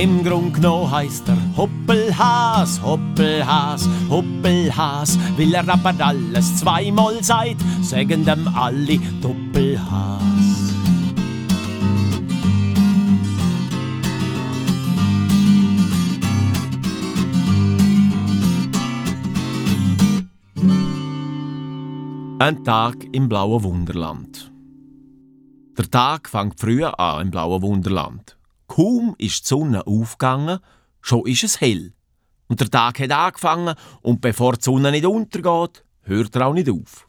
Im Grund genommen heisst er Hoppelhas, Hoppelhas, Hoppelhas. Will er aber alles zweimal seid, sagen dem alle Doppelhas. Ein Tag im blauen Wunderland. Der Tag fängt früh an im blauen Wunderland. Kaum ist die Sonne aufgegangen, schon ist es hell. Und der Tag hat angefangen und bevor die Sonne nicht untergeht, hört er auch nicht auf.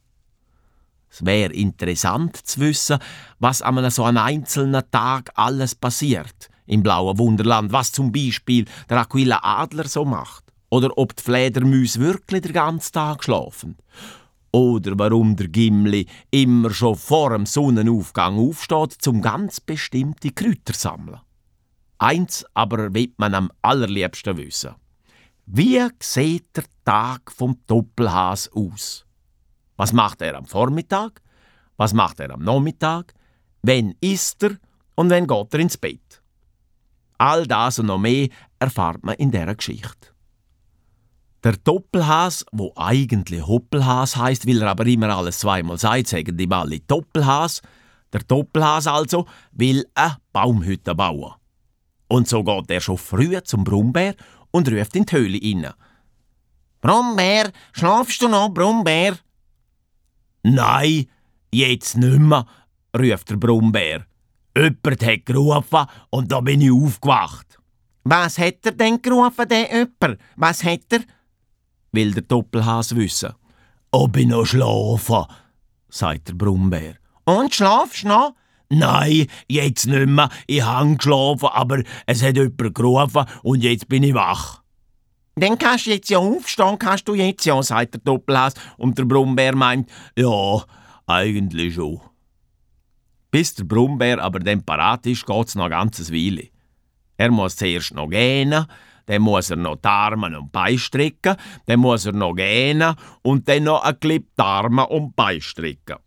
Es wäre interessant zu wissen, was an so einem einzelnen Tag alles passiert im blauen Wunderland, was zum Beispiel der Aquila Adler so macht. Oder ob die Fledermäuse wirklich den ganzen Tag schlafen. Oder warum der Gimli immer schon vor dem Sonnenaufgang aufsteht, zum ganz bestimmte Kräuter sammeln. Eins aber wird man am allerliebsten wissen. Wie sieht der Tag vom Doppelhas aus? Was macht er am Vormittag? Was macht er am Nachmittag? Wann isst er und wann geht er ins Bett? All das und noch mehr erfahrt man in dieser Geschichte. Der Doppelhas, wo eigentlich Hoppelhas heißt, will er aber immer alles zweimal sagt, sagen die alle Doppelhas. Der Doppelhas also will eine Baumhütte bauen. Und so geht er schon früh zum Brummbär und ruft in die Höhle inne. Brummbär, schlafst du noch, Brummbär? Nein, jetzt nimmer, ruft der Brummbär. Jemand hat gerufen und da bin ich aufgewacht. Was hat er denn gerufen, der jemand? Was hat er? will der Doppelhas wissen. Ob ich noch schlafe, sagt der Brummbär. Und schlafst noch? Nein, jetzt nicht mehr. Ich habe geschlafen, aber es hat jemand gerufen und jetzt bin ich wach. Dann kannst du jetzt ja aufstehen, kannst du jetzt ja, sagt der Doppelhas. Und der Brummbär meint, ja, eigentlich schon. Bis der Brummbär aber dann parat ist, geht es noch ein ganzes Weile. Er muss zuerst noch gehen, dann muss er noch die Arme und Beine strecken, dann muss er noch gähnen und dann noch ein Clip die Arme und Beine strecken.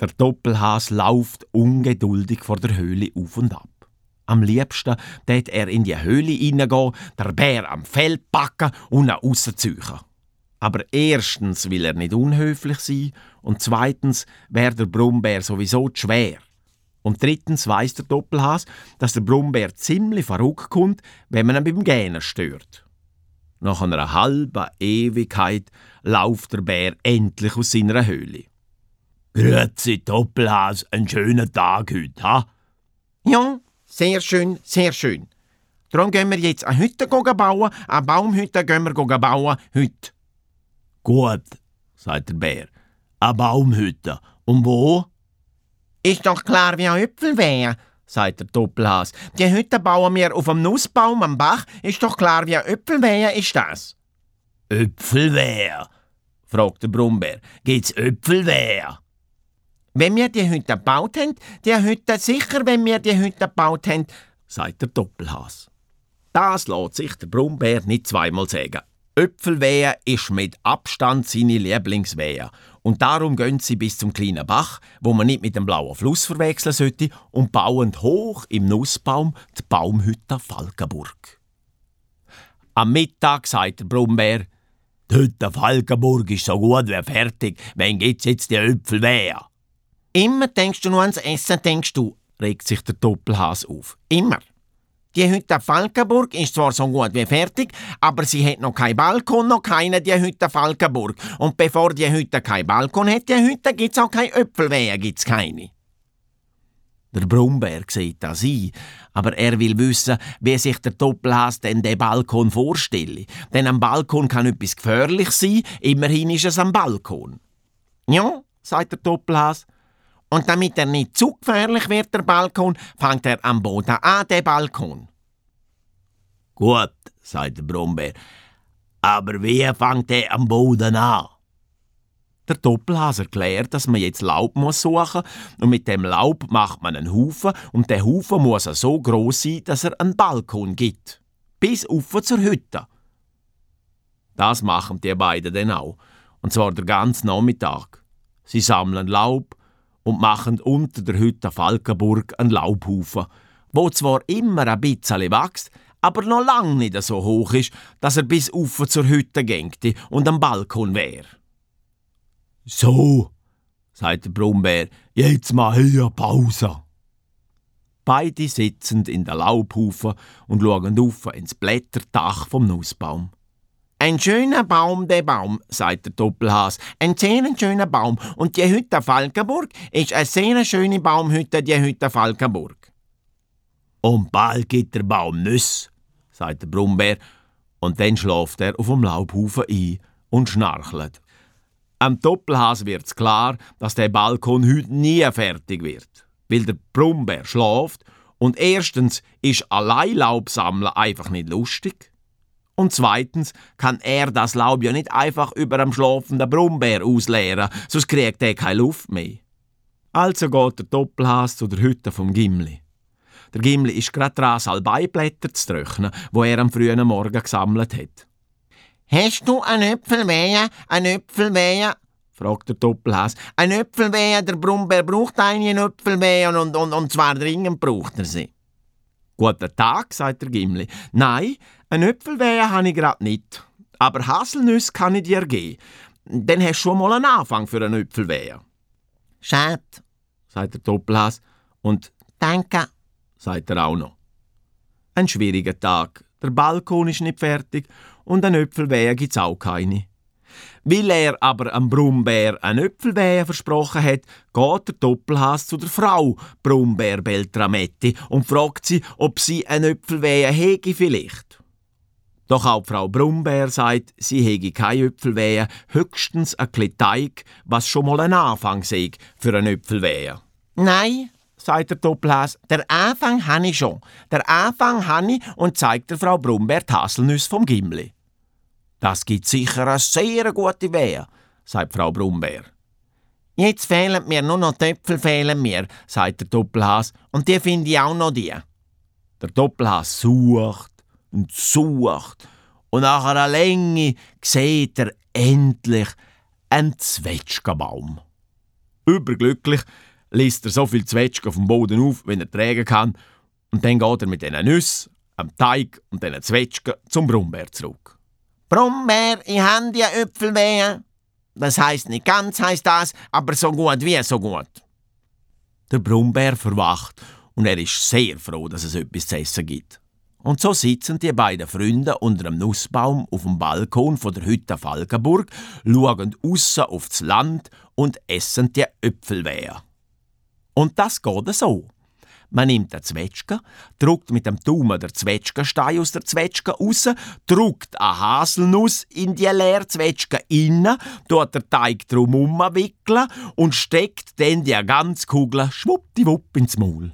Der Doppelhas läuft ungeduldig vor der Höhle auf und ab. Am liebsten tät er in die Höhle hineingehen, der Bär am Fell packen und ihn rausziehen. Aber erstens will er nicht unhöflich sein und zweitens wäre der Brummbär sowieso zu schwer. Und drittens weiß der Doppelhas, dass der Brummbär ziemlich verrückt kommt, wenn man ihn beim Gähnen stört. Nach einer halben Ewigkeit lauft der Bär endlich aus seiner Höhle. Grüezi, Doppelhas, ein schöner Tag heute, ha? Ja, sehr schön, sehr schön. Darum gehen wir jetzt eine Hütte bauen, eine Baumhütte gehen wir bauen, heute. Gut, sagt der Bär. Eine Baumhütte. Und wo? Ist doch klar wie ein Äpfelwehr, sagt der Doppelhas. Die Hütte bauen wir auf einem Nussbaum am Bach. Ist doch klar wie ein Äpfelwehr ist das. Äpfelwehr? fragt der Brummbär. Gibt's Äpfelwehr? Wenn wir die Hütte gebaut haben, die Hütte sicher, wenn wir die Hütte gebaut haben, sagt der Doppelhas. Das lässt sich der Brummbär nicht zweimal sagen. Öpfelwehe ist mit Abstand seine Lieblingswehe. Und darum gehen sie bis zum kleinen Bach, wo man nicht mit dem blauen Fluss verwechseln sollte, und bauen hoch im Nussbaum die Baumhütte Falkenburg. Am Mittag sagt der Brummbär, die Hütte Falkenburg ist so gut wie fertig, wenn geht's jetzt die Öpfelwehe? Immer denkst du nur ans Essen, denkst du, regt sich der Doppelhas auf. Immer. Die Hütte Falkenburg ist zwar so gut wie fertig, aber sie hat noch kein Balkon, noch keine die Hütte Falkenburg. Und bevor die Hütte kein Balkon hat, die Hütte gibt's auch kein Öpfelwehe, gibt's keine. Der Brummbär sieht das ein, aber er will wissen, wie sich der Doppelhas denn den Balkon vorstelle. Denn am Balkon kann etwas gefährlich sein, immerhin ist es am Balkon. Ja, sagt der Doppelhas, und damit er nicht zu gefährlich wird, der Balkon, fängt er am Boden an, der Balkon. Gut, sagt der Brombeer. Aber wie fängt er am Boden an? Der Doppelhas erklärt, dass man jetzt Laub muss suchen und mit dem Laub macht man einen Haufen und der Haufen muss so groß sein, dass er einen Balkon gibt. Bis auf zur Hütte. Das machen die beiden dann auch. Und zwar den ganzen Nachmittag. Sie sammeln Laub, und machen unter der Hütte Falkenburg einen Laubhaufen, wo zwar immer ein bisschen wächst, aber noch lang nicht so hoch ist, dass er bis ufer zur Hütte gängte und am Balkon wär. So, sagt der Brummbär, jetzt mal hier Pause. Beide sitzen in der Laubhufe und schauen auf ins Blätterdach vom Nussbaum. Ein schöner Baum, der Baum, sagt der Doppelhas. Ein sehr schöner Baum. Und die Hütte Falkenburg ist eine sehr schöne Baumhütte, die Hütte Falkenburg. Und bald gibt der Baum Nüsse, sagt der Brummbär. Und dann schläft er auf dem Laubhaufen ein und schnarchelt. Am Doppelhas wird's klar, dass der Balkon heute nie fertig wird. Weil der Brummbär schläft und erstens ist allein Laub sammeln einfach nicht lustig. Und zweitens kann er das Laub ja nicht einfach über dem schlafenden Brummbär ausleeren, sonst kriegt er keine Luft mehr. Also geht der Doppelhas zu der Hütte vom Gimli. Der Gimli ist gerade dran, Salbeiblätter zu trocknen, wo er am frühen Morgen gesammelt hat. Hast du ein Äpfelwehe, ein Äpfelwehe? fragt der Doppelhas. Ein Äpfelwehe, der Brummbär braucht einen Äpfelwehe und, und, und zwar dringend braucht er sie. Guten Tag, sagt der Gimli. Nein, ein Äpfelwehe habe ich gerade nicht. Aber Haselnüsse kann ich dir geben. Dann hast du schon mal einen Anfang für einen Äpfelwehe. Schade, sagt der Doppelhas. Und danke, sagt er auch noch. Ein schwieriger Tag. Der Balkon ist nicht fertig und ein Äpfelwehe gibt es auch keine. Weil er aber am Brummbär ein Äpfelwehe versprochen hat, geht der Doppelhass zu der Frau Brummbär Beltrametti und fragt sie, ob sie ein Äpfelwehe hege vielleicht. Doch auch Frau Brummbär sagt, sie hege keine Äpfelwehe, höchstens ein Teig, was schon mal ein Anfang sei für ein Äpfelwehe. Nein, sagt der Doppelhass, der Anfang habe ich schon. Der Anfang habe ich und zeigt der Frau Brummbär Haselnüsse vom Gimli. Das gibt sicher eine sehr gute Wehe, sagt Frau Brummbär. Jetzt fehlen mir nur noch Töpfel fehlen mir, sagt der Doppelhas, und die finde ich auch noch die. Der Doppelhas sucht und sucht und nach einer Länge sieht er endlich einen Zwetschgenbaum. Überglücklich liest er so viel Zwetschgen vom Boden auf, wie er tragen kann, und dann geht er mit diesen Nüssen, am Teig und diesen Zwetschgen zum Brummbär zurück. Brummbär, ich habe die Äpfelwehe. Das heißt nicht ganz, heißt das, aber so gut wie so gut. Der Brummbär verwacht und er ist sehr froh, dass es etwas zu essen gibt. Und so sitzen die beiden Freunde unter einem Nussbaum auf dem Balkon von der Hütte Falkenburg, schauen aussen auf das Land und essen die Äpfelwehe. Und das geht so. Man nimmt den Zwetschgen, drückt mit dem Daumen der Zwetschgenstein aus der Zwetschge raus, drückt eine Haselnuss in die leere Zwetschge inne, tut den Teig drumherum wickeln und steckt dann die ganze Kugel schwuppdiwupp ins Maul.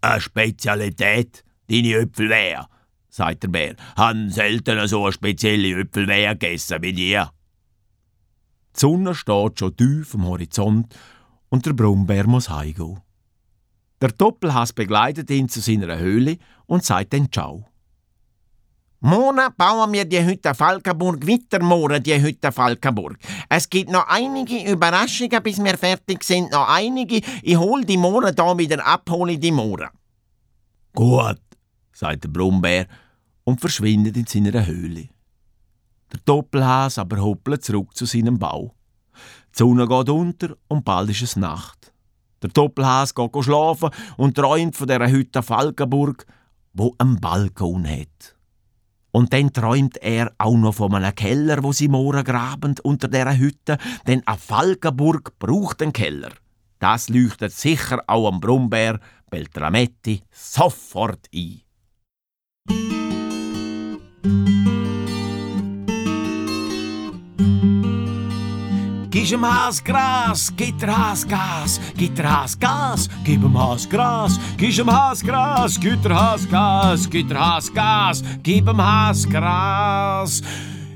Eine Spezialität, deine Äpfelwehr, sagt der Bär. Han selten so eine spezielle Äpfelwehr gegessen wie dir. Die Sonne steht schon tief am Horizont und der Brummbär muss heimgehen. Der Doppelhass begleitet ihn zu seiner Höhle und sagt dann Ciao. Mona bauen wir die Hütte Falkenburg weiter, Mona, die Hütte Falkenburg. Es gibt noch einige Überraschungen, bis wir fertig sind. Noch einige. Ich hol die Mona da wieder ab, hole die Mona. Gut, sagt der Brummbär und verschwindet in seiner Höhle. Der Doppelhas aber hoppelt zurück zu seinem Bau. Die Sonne geht unter und bald ist es Nacht. Der Doppelhas geht schlafen und träumt von dieser Hütte Falkenburg, wo einen Balkon hat. Und dann träumt er auch noch von einem Keller, wo sie morgen graben unter dieser Hütte, denn eine Falkenburg braucht einen Keller. Das leuchtet sicher auch am Brummbär Beltrametti sofort ein. Gib ihm Has Gras, gib der Has Gas, gib der Has Gas, gib ihm Has Gras, gib ihm Has Gras, gib der Has Gas, gib der Has Gas, gib ihm Has Gras.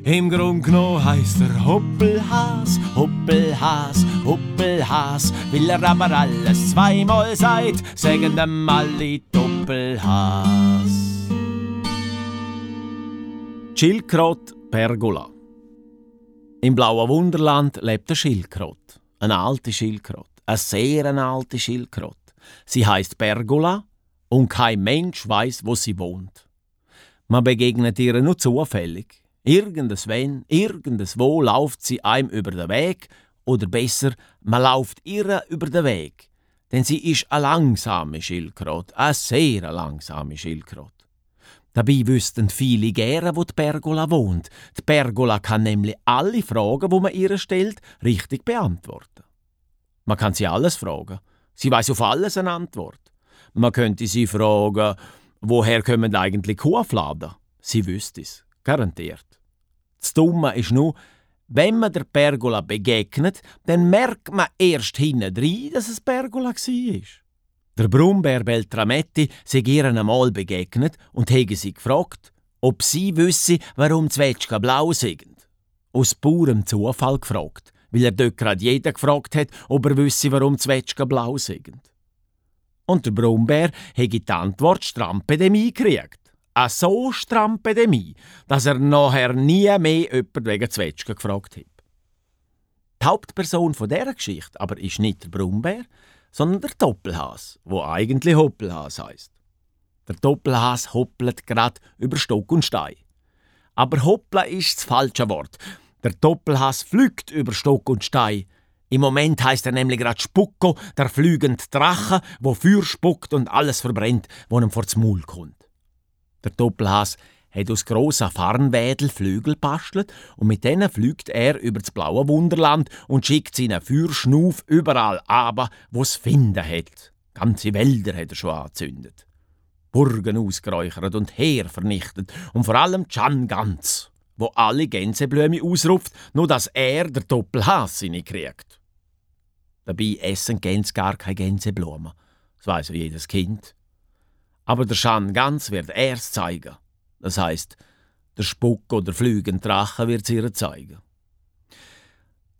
Im Grund genommen heisst er Hoppelhas, Hoppelhas, Hoppelhas. Will er aber alles zweimal sagt, sagen dem alle Doppelhas. Schildkrott Pergola im blauen Wunderland lebt eine Schildkröte. Eine alte Schildkröte. Eine sehr alte Schildkröte. Sie heißt Pergola Und kein Mensch weiß, wo sie wohnt. Man begegnet ihr nur zufällig. Irgendeswen, irgendeswo läuft sie einem über den Weg, oder besser, man läuft ihr über den Weg. Denn sie ist eine langsame Schildkröte, eine sehr langsame Schildkröte. Dabei wüssten viele gerne, wo die Pergola wohnt. Die Pergola kann nämlich alle Fragen, wo man ihr stellt, richtig beantworten. Man kann sie alles fragen. Sie weiß auf alles eine Antwort. Man könnte sie fragen, woher kommen eigentlich Kuhfladen? Sie wüsste es, garantiert. Das Dumme ist nur, wenn man der Pergola begegnet, dann merkt man erst hinten drin, dass es Pergola war. Der Brummbär Beltrametti sei ihr einmal begegnet und hege sie gefragt, ob sie wüsste, warum Zwetschgen blau sind. Aus purem Zufall gefragt, weil er dort gerade jeder gefragt hat, ob er wüsste, warum Zwetschgen blau sind. Und der Brummbär hege die Antwort Strampedemie gekriegt eine so stramme Epidemie, dass er nachher nie mehr jemand wegen Zwetschgen gefragt hat. Die Hauptperson von dieser Geschichte aber ist nicht der Brummbär, sondern der Doppelhas, wo eigentlich Hoppelhas heißt. Der Doppelhas hoppelt grad über Stock und Stein. Aber hoppla ist das falsche Wort. Der Doppelhas flügt über Stock und Stein. Im Moment heißt er nämlich grad Spucko, der flügende Drache, wo Feuer spuckt und alles verbrennt, wo ihm vor das Maul kommt. Der Doppelhas hat aus grossen Farnwädel Flügel bastelt und mit denen fliegt er über das blaue Wunderland und schickt seinen Feuerschnuf überall aber, wo's finden hat. Ganze Wälder hat er schon angezündet. Burgen ausgeräuchert und Heer vernichtet und vor allem Chan ganz, wo alle Gänseblüme ausruft, nur dass er der Doppelhas kriegt. Dabei essen Gänse gar keine Gänseblumen. Das weiß jedes Kind. Aber der Schan ganz wird erst zeigen. Das heißt, der Spuck oder flügende Drache wird ihr zeigen.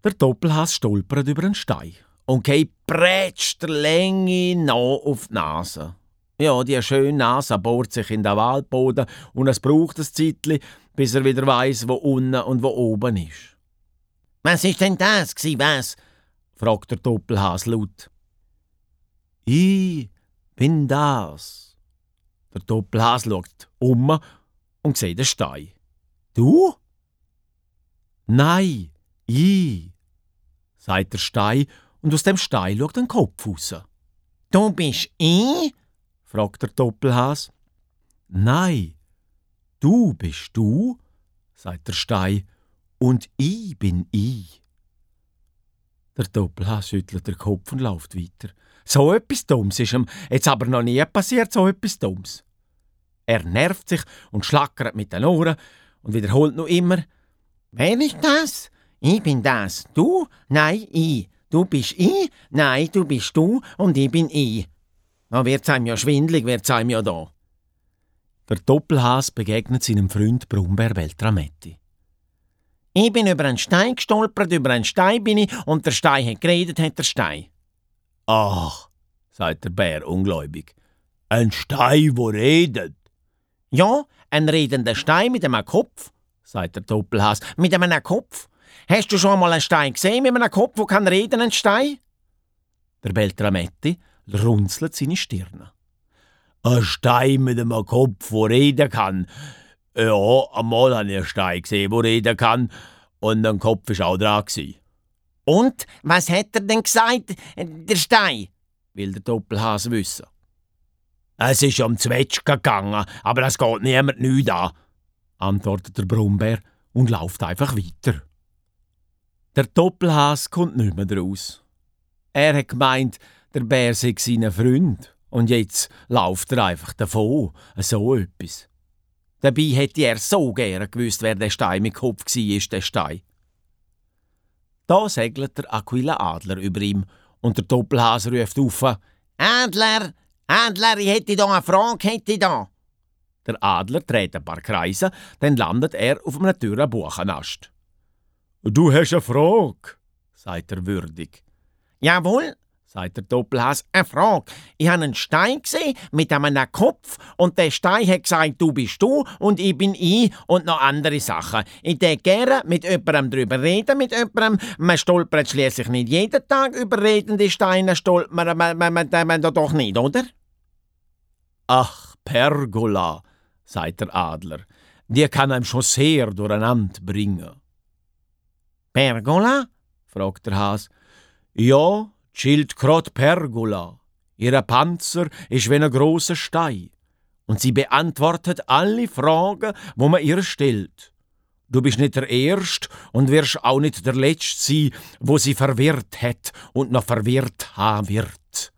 Der Doppelhass stolpert über einen Stein und geht prätscht der Länge noch auf die Nase. Ja, die schöne Nase bohrt sich in den Waldboden und es braucht ein Zeitchen, bis er wieder weiß, wo unten und wo oben ist. Was ist denn das, gsi was? fragt der Doppelhas laut. Ich bin das, der Doppelhas schaut um und sieht den Stein. Du? Nein, ich, sagt der Stein und aus dem Stein schaut ein Kopf raus. Du bist ich? fragt der Doppelhas. Nein, du bist du, sagt der Stein, und ich bin ich. Der Doppelhas schüttelt den Kopf und läuft weiter. So etwas Dummes ist ihm jetzt aber noch nie passiert, so etwas Dummes. Er nervt sich und schlackert mit den Ohren und wiederholt noch immer: Wer ist das? Ich bin das. Du? Nein, ich. Du bist ich? Nein, du bist du und ich bin ich. Da wird's einem ja schwindlig, wird's einem ja da. Der Doppelhas begegnet seinem Freund Brummbär Beltrametti. Ich bin über einen Stein gestolpert, über einen Stein bin ich, und der Stein hat geredet, hat der Stein. Ach, sagt der Bär ungläubig. Ein Stein, wo redet. Ja, ein redender Stein mit einem Kopf, sagt der Doppelhas. Mit einem Kopf? Hast du schon mal einen Stein gesehen mit einem Kopf, wo kann reden, ein Stein? Der Beltrametti runzelt seine Stirne. Ein Stein mit einem Kopf, wo reden kann. Ja, einmal habe ich einen Stein gesehen, wo reden kann. Und ein Kopf war auch dran. Und was hat er denn gesagt, der Stein? will der Doppelhase wissen. Es ist um Zwetschgen gegangen, aber es geht niemand nichts an, antwortet der Brummbär und läuft einfach weiter. Der Doppelhase kommt nicht mehr raus. Er hat gemeint, der Bär sei sein Freund und jetzt läuft er einfach davon, so etwas. Dabei hätte er so gerne gewusst, wer der Stein mit Kopf war, der Stein. Da segelt der Aquila Adler über ihm und der Doppelhase ruft auf: Adler, Adler, ich hätte da eine Frage, hätte da. Der Adler dreht ein paar Kreise, dann landet er auf einem dürren Buchenast. Du hast eine Frage, sagt er würdig. Jawohl, sagt der Doppelhass, eine Frage. Ich habe einen Stein gesehen mit einem Kopf und der Stein hat gesagt, du bist du und ich bin ich und noch andere Sachen. Ich würde gerne mit jemandem darüber reden, mit jemandem. Man stolpert schließlich nicht jeden Tag über redende Steine, stolpert man, man, man, man, man, man doch nicht, oder? Ach, Pergola, sagt der Adler, die kann einem schon sehr durcheinander bringen. Pergola? fragt der Has. Ja, Schildkrott Pergola. Ihr Panzer ist wie ein großer Stein. Und sie beantwortet alle Fragen, wo man ihr stellt. Du bist nicht der Erste und wirst auch nicht der Letzte sein, wo sie verwirrt hat und noch verwirrt haben wird.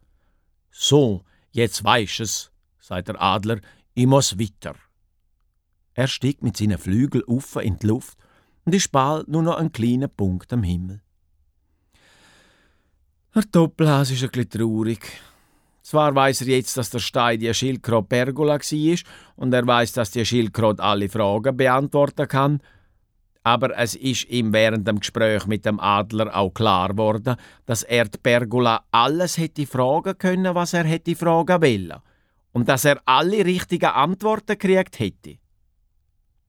So, jetzt weisst es, sagt der Adler, ich muss weiter. Er stieg mit seinen Flügeln auf in die Luft und ist bald nur noch ein kleiner Punkt am Himmel. Der Doppelhas ist ein bisschen traurig. Zwar weiß er jetzt, dass der Stein die Schildkröte Pergola war und er weiß, dass die Schildkröte alle Fragen beantworten kann, aber es ist ihm während dem Gespräch mit dem Adler auch klar geworden, dass er die Pergola alles hätte fragen können, was er hätte fragen wollen. Und dass er alle richtigen Antworten gekriegt hätte.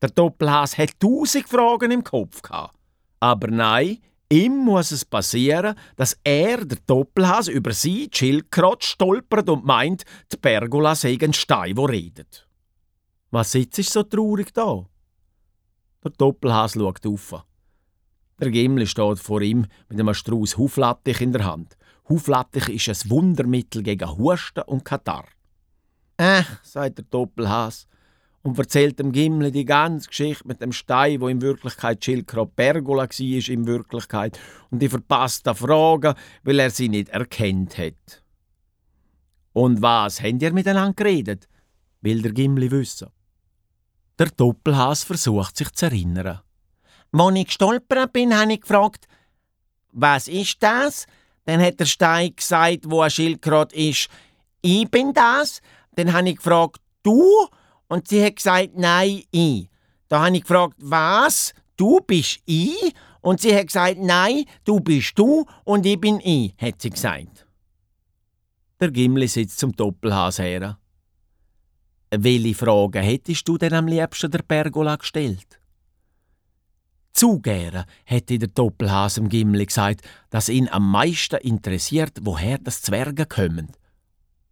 Der Doppelhas hat tausend Fragen im Kopf gehabt. Aber nein, ihm muss es passieren, dass er, der Doppelhas, über sie, Schildkröte, stolpert und meint, die Pergola sei ein Stein, der redet. Was sitzt so traurig da? Der Doppelhas schaut auf. Der Gimli steht vor ihm mit einem Strauß Huflattich in der Hand. Huflattich ist ein Wundermittel gegen Husten und Katar. Äh, sagt der Doppelhas und erzählt dem Gimli die ganze Geschichte mit dem Stein, wo in Wirklichkeit Schildkröte Pergola war, in Wirklichkeit, und die verpassten Fragen, weil er sie nicht erkennt hat. Und was habt ihr miteinander geredet? Will der Gimli wissen. Der Doppelhas versucht sich zu erinnern. Als ich gestolpert bin, habe ich gefragt, was ist das? Dann hat der Stein gesagt, wo ein Schildkröte ist, ich bin das. Dann habe ich gefragt, du? Und sie hat gesagt, nein, ich. Da habe ich gefragt, was? Du bist ich? Und sie hat gesagt, nein, du bist du und ich bin ich, hat sie gesagt. Der Gimli sitzt zum Doppelhas her. Welche Fragen hättest du denn am liebsten der Pergola gestellt? Zu gern hätte der Doppelhas im Gimli gesagt, dass ihn am meisten interessiert, woher das Zwerge kommen.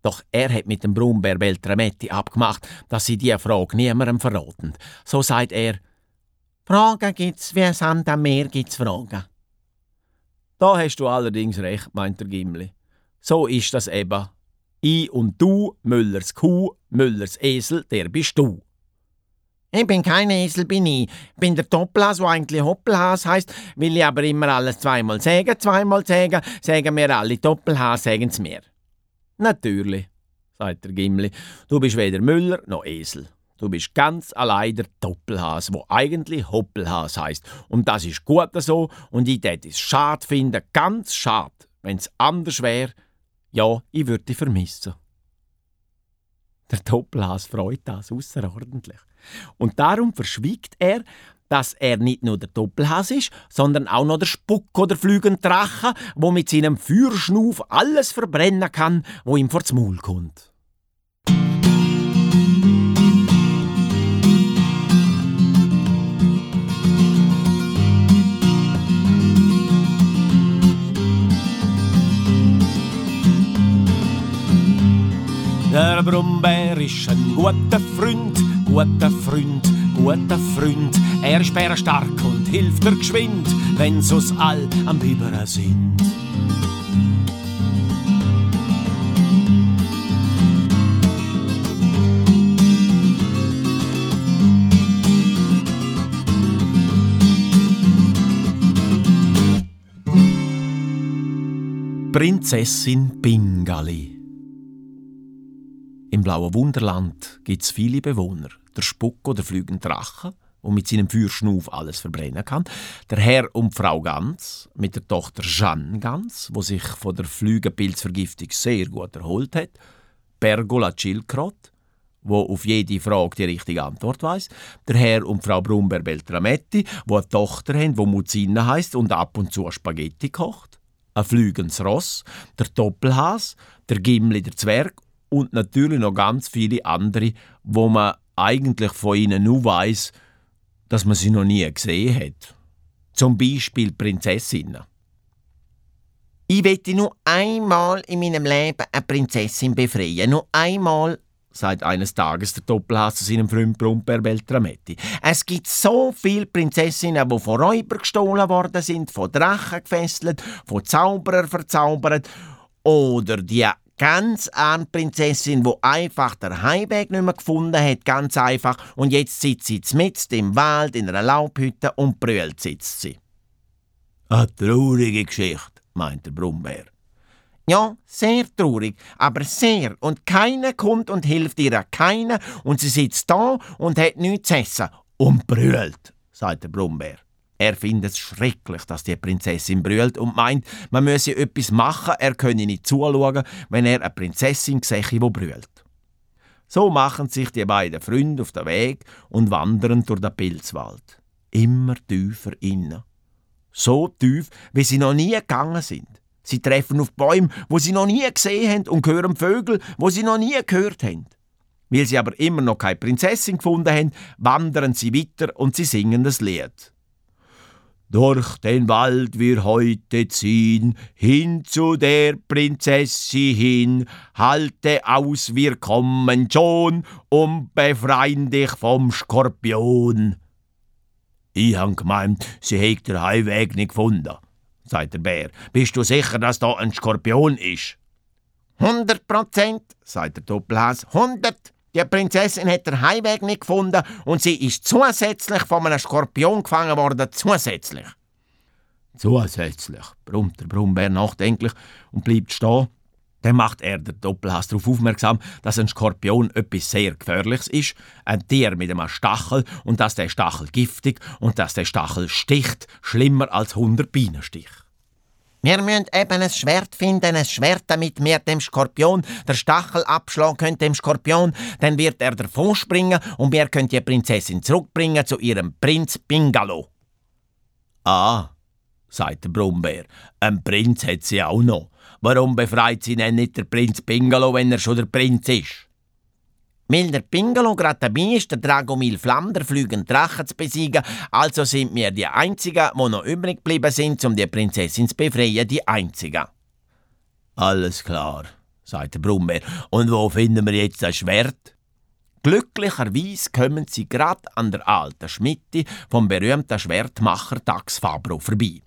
Doch er hat mit dem Brummbär Beltrametti abgemacht, dass sie die Frage niemandem verraten. So sagt er, Fragen gibt's, wie Sand am Meer gibt's Fragen. Da hast du allerdings recht, meint der Gimli. So ist das eben. I und du, Müllers Kuh, Müllers Esel, der bist du. Ich bin kein Esel, bin ich. Ich bin der Doppelhas, der eigentlich Hoppelhas heißt, will ich aber immer alles zweimal sagen, zweimal sagen, sagen wir alle Doppelhas, sagen's mir. Natürlich, sagt der Gimli. Du bist weder Müller noch Esel. Du bist ganz allein der Doppelhas, wo eigentlich Hoppelhas heißt. Und das ist gut so. Und ich würde es schade finden, ganz schade, wenn es anders wäre. Ja, ich würde dich vermissen. Der Doppelhas freut das außerordentlich. Und darum verschwiegt er, dass er nicht nur der Doppelhas ist, sondern auch noch der Spuck oder flügende Drache, wo mit seinem Feuerschnuf alles verbrennen kann, wo ihm vor Maul kommt. Der Brummbär ist ein guter Freund, guter Freund, guter Freund. Er ist stark und hilft dir geschwind, wenn's uns all am Biberen sind. Prinzessin Pingali im blauen Wunderland gibt es viele Bewohner. Der Spuck oder fliegende Drache, der mit seinem Feuerschnuf alles verbrennen kann. Der Herr und Frau Gans mit der Tochter Jeanne Gans, wo sich von der Flügelpilzvergiftung sehr gut erholt hat. Pergola Chilkrot, wo auf jede Frage die richtige Antwort weiß. Der Herr und Frau Brumber Beltrametti, wo eine Tochter haben, wo Muzina heißt und ab und zu Spaghetti kocht. Ein flügendes Ross, der Doppelhas, der Gimli der Zwerg und natürlich noch ganz viele andere, wo man eigentlich von ihnen nur weiß, dass man sie noch nie gesehen hat. Zum Beispiel Prinzessinnen. Ich wette nur einmal in meinem Leben eine Prinzessin befreien. Nur einmal sagt eines Tages der Doppelhass zu seinem Freund Brumper Beltrametti. Es gibt so viele Prinzessinnen, die von Räubern gestohlen worden sind, von Drachen gefesselt, von Zauberern verzaubert oder die ganz arme Prinzessin, wo einfach der Heimweg nicht mehr gefunden hat, ganz einfach, und jetzt sitzt sie mitten im Wald in einer Laubhütte und brüllt sitzt sie. Eine traurige Geschichte, meint der Brummbär. Ja, sehr traurig, aber sehr. Und keiner kommt und hilft ihr, keiner. Und sie sitzt da und hat nichts zu essen. Und brüllt, sagt der Brummbär. Er findet es schrecklich, dass die Prinzessin brüllt und meint, man müsse etwas machen, er könne nicht zuschauen, wenn er eine Prinzessin sehe, die brüllt. So machen sich die beiden Freunde auf den Weg und wandern durch den Pilzwald. Immer tiefer innen. So tief, wie sie noch nie gegangen sind. Sie treffen auf Bäume, wo sie noch nie gesehen haben und hören Vögel, wo sie noch nie gehört haben. Weil sie aber immer noch keine Prinzessin gefunden haben, wandern sie weiter und sie singen das Lied. Durch den Wald wir heute ziehen, hin zu der Prinzessin hin, halte aus, wir kommen schon und befreien dich vom Skorpion. Ich han gemeint, sie hegt der Heimweg nicht gefunden, sagt der Bär. Bist du sicher, dass da ein Skorpion ist? Hundert Prozent, sagt der Doppelhas. Hundert. Die Prinzessin hat den Heimweg nicht gefunden und sie ist zusätzlich von einem Skorpion gefangen worden. Zusätzlich. Zusätzlich, brummt der Brummbär nachdenklich und bleibt stehen. Dann macht er der Doppelhass darauf aufmerksam, dass ein Skorpion etwas sehr Gefährliches ist, ein Tier mit einem Stachel und dass der Stachel giftig und dass der Stachel sticht, schlimmer als 100 Bienenstich. Wir müssen eben ein Schwert finden, ein Schwert, damit wir dem Skorpion der Stachel abschlagen können, dem Skorpion. Dann wird er davon springen und wir können die Prinzessin zurückbringen zu ihrem Prinz Bingalo. Ah, sagt der Brummbär, ein Prinz hat sie auch noch. Warum befreit sie denn nicht der Prinz Bingalo, wenn er schon der Prinz ist? Weil der Pingalo gerade dabei ist, der Dragomil Flamm, der fliegende Drachen zu besiegen, also sind wir die Einzigen, die noch übrig geblieben sind, um die Prinzessin zu befreien, die Einzigen. Alles klar, sagt der Brummbär. Und wo finden wir jetzt das Schwert? Glücklicherweise kommen sie gerade an der alten Schmitte vom berühmten Schwertmacher Dax Fabro vorbei.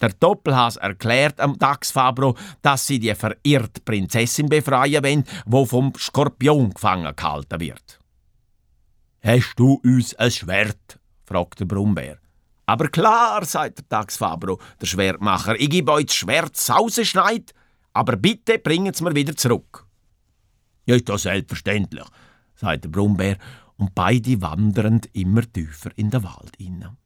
Der Doppelhaas erklärt am Dax Fabro, dass sie die verirrte Prinzessin befreien wollen, wo vom Skorpion gefangen gehalten wird. Hast du uns ein Schwert? fragt der Brummbär. Aber klar, sagt der Dax Fabro, der Schwertmacher, ich gebe euch das Schwert Sausenschneid, aber bitte bringen es mir wieder zurück. Ja, ist das selbstverständlich, sagt der Brummbär, und beide wandern immer tiefer in den Wald hinein.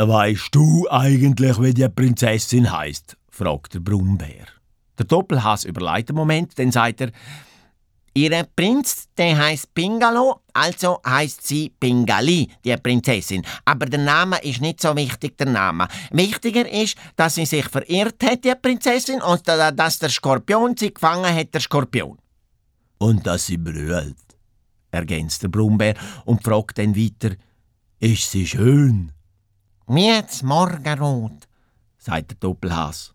Weißt du eigentlich, wie die Prinzessin heißt? fragt der Brummbär. Der Doppelhass überlegt einen Moment, dann sagt er, Ihr Prinz, der heißt Pingalo, also heißt sie Pingali, die Prinzessin. Aber der Name ist nicht so wichtig, der Name. Wichtiger ist, dass sie sich verirrt hat, die Prinzessin, und dass der Skorpion sie gefangen hat, der Skorpion. Und dass sie brüllt, ergänzt der Brummbär und fragt dann weiter, ist sie schön? Miet's Morgenrot, sagt der Doppelhass.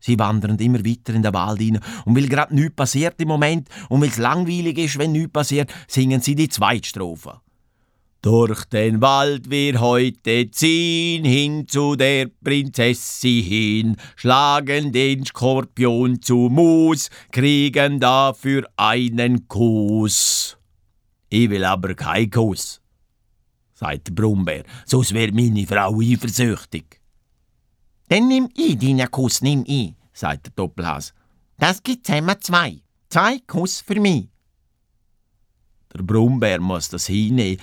Sie wandern immer weiter in den Wald hinein. Und weil gerade nichts passiert im Moment und weil es langweilig ist, wenn nichts passiert, singen sie die zweite Strophe. Durch den Wald wir heute ziehen, hin zu der Prinzessin hin, schlagen den Skorpion zu Mus, kriegen dafür einen Kuss. Ich will aber keinen Kuss, sagt der Brummbär, sonst wird meine Frau eifersüchtig. Dann nimm ich deinen Kuss, nimm ich, sagt der Doppelhas. Das gibt zusammen zwei. Zwei Kuss für mich. Der Brummbär muss das hinnehmen,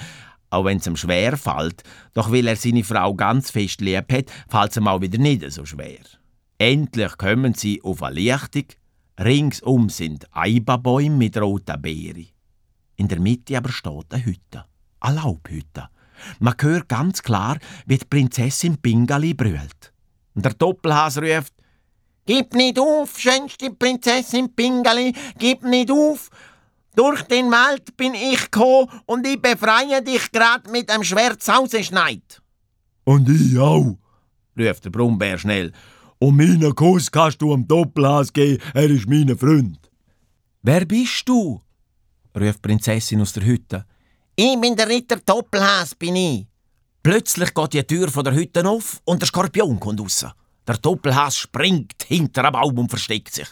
auch wenn es ihm schwer fällt. Doch weil er seine Frau ganz fest lieb hat, fällt es ihm auch wieder nicht so schwer. Endlich kommen sie auf eine Lichtung. Ringsum sind Eibabäume mit roten Beeren. In der Mitte aber steht eine Hütte, eine Laubhütte. Man hört ganz klar, wie die Prinzessin Pingali brüllt. Und der Doppelhas ruft, Gib nicht auf, schönste Prinzessin Pingali, gib nicht auf! Durch den Wald bin ich gekommen und ich befreie dich grad mit dem Schwert Sauseschneid. Und ich auch, ruft der Brummbär schnell. Und meinen Kuss kannst du am Doppelhas geben, er ist mein Freund. Wer bist du? ruft die Prinzessin aus der Hütte. Ich bin der Ritter Doppelhas, bin ich. Plötzlich geht die Tür von der Hütte auf und der Skorpion kommt raus. Der Doppelhas springt hinter einem Baum und versteckt sich.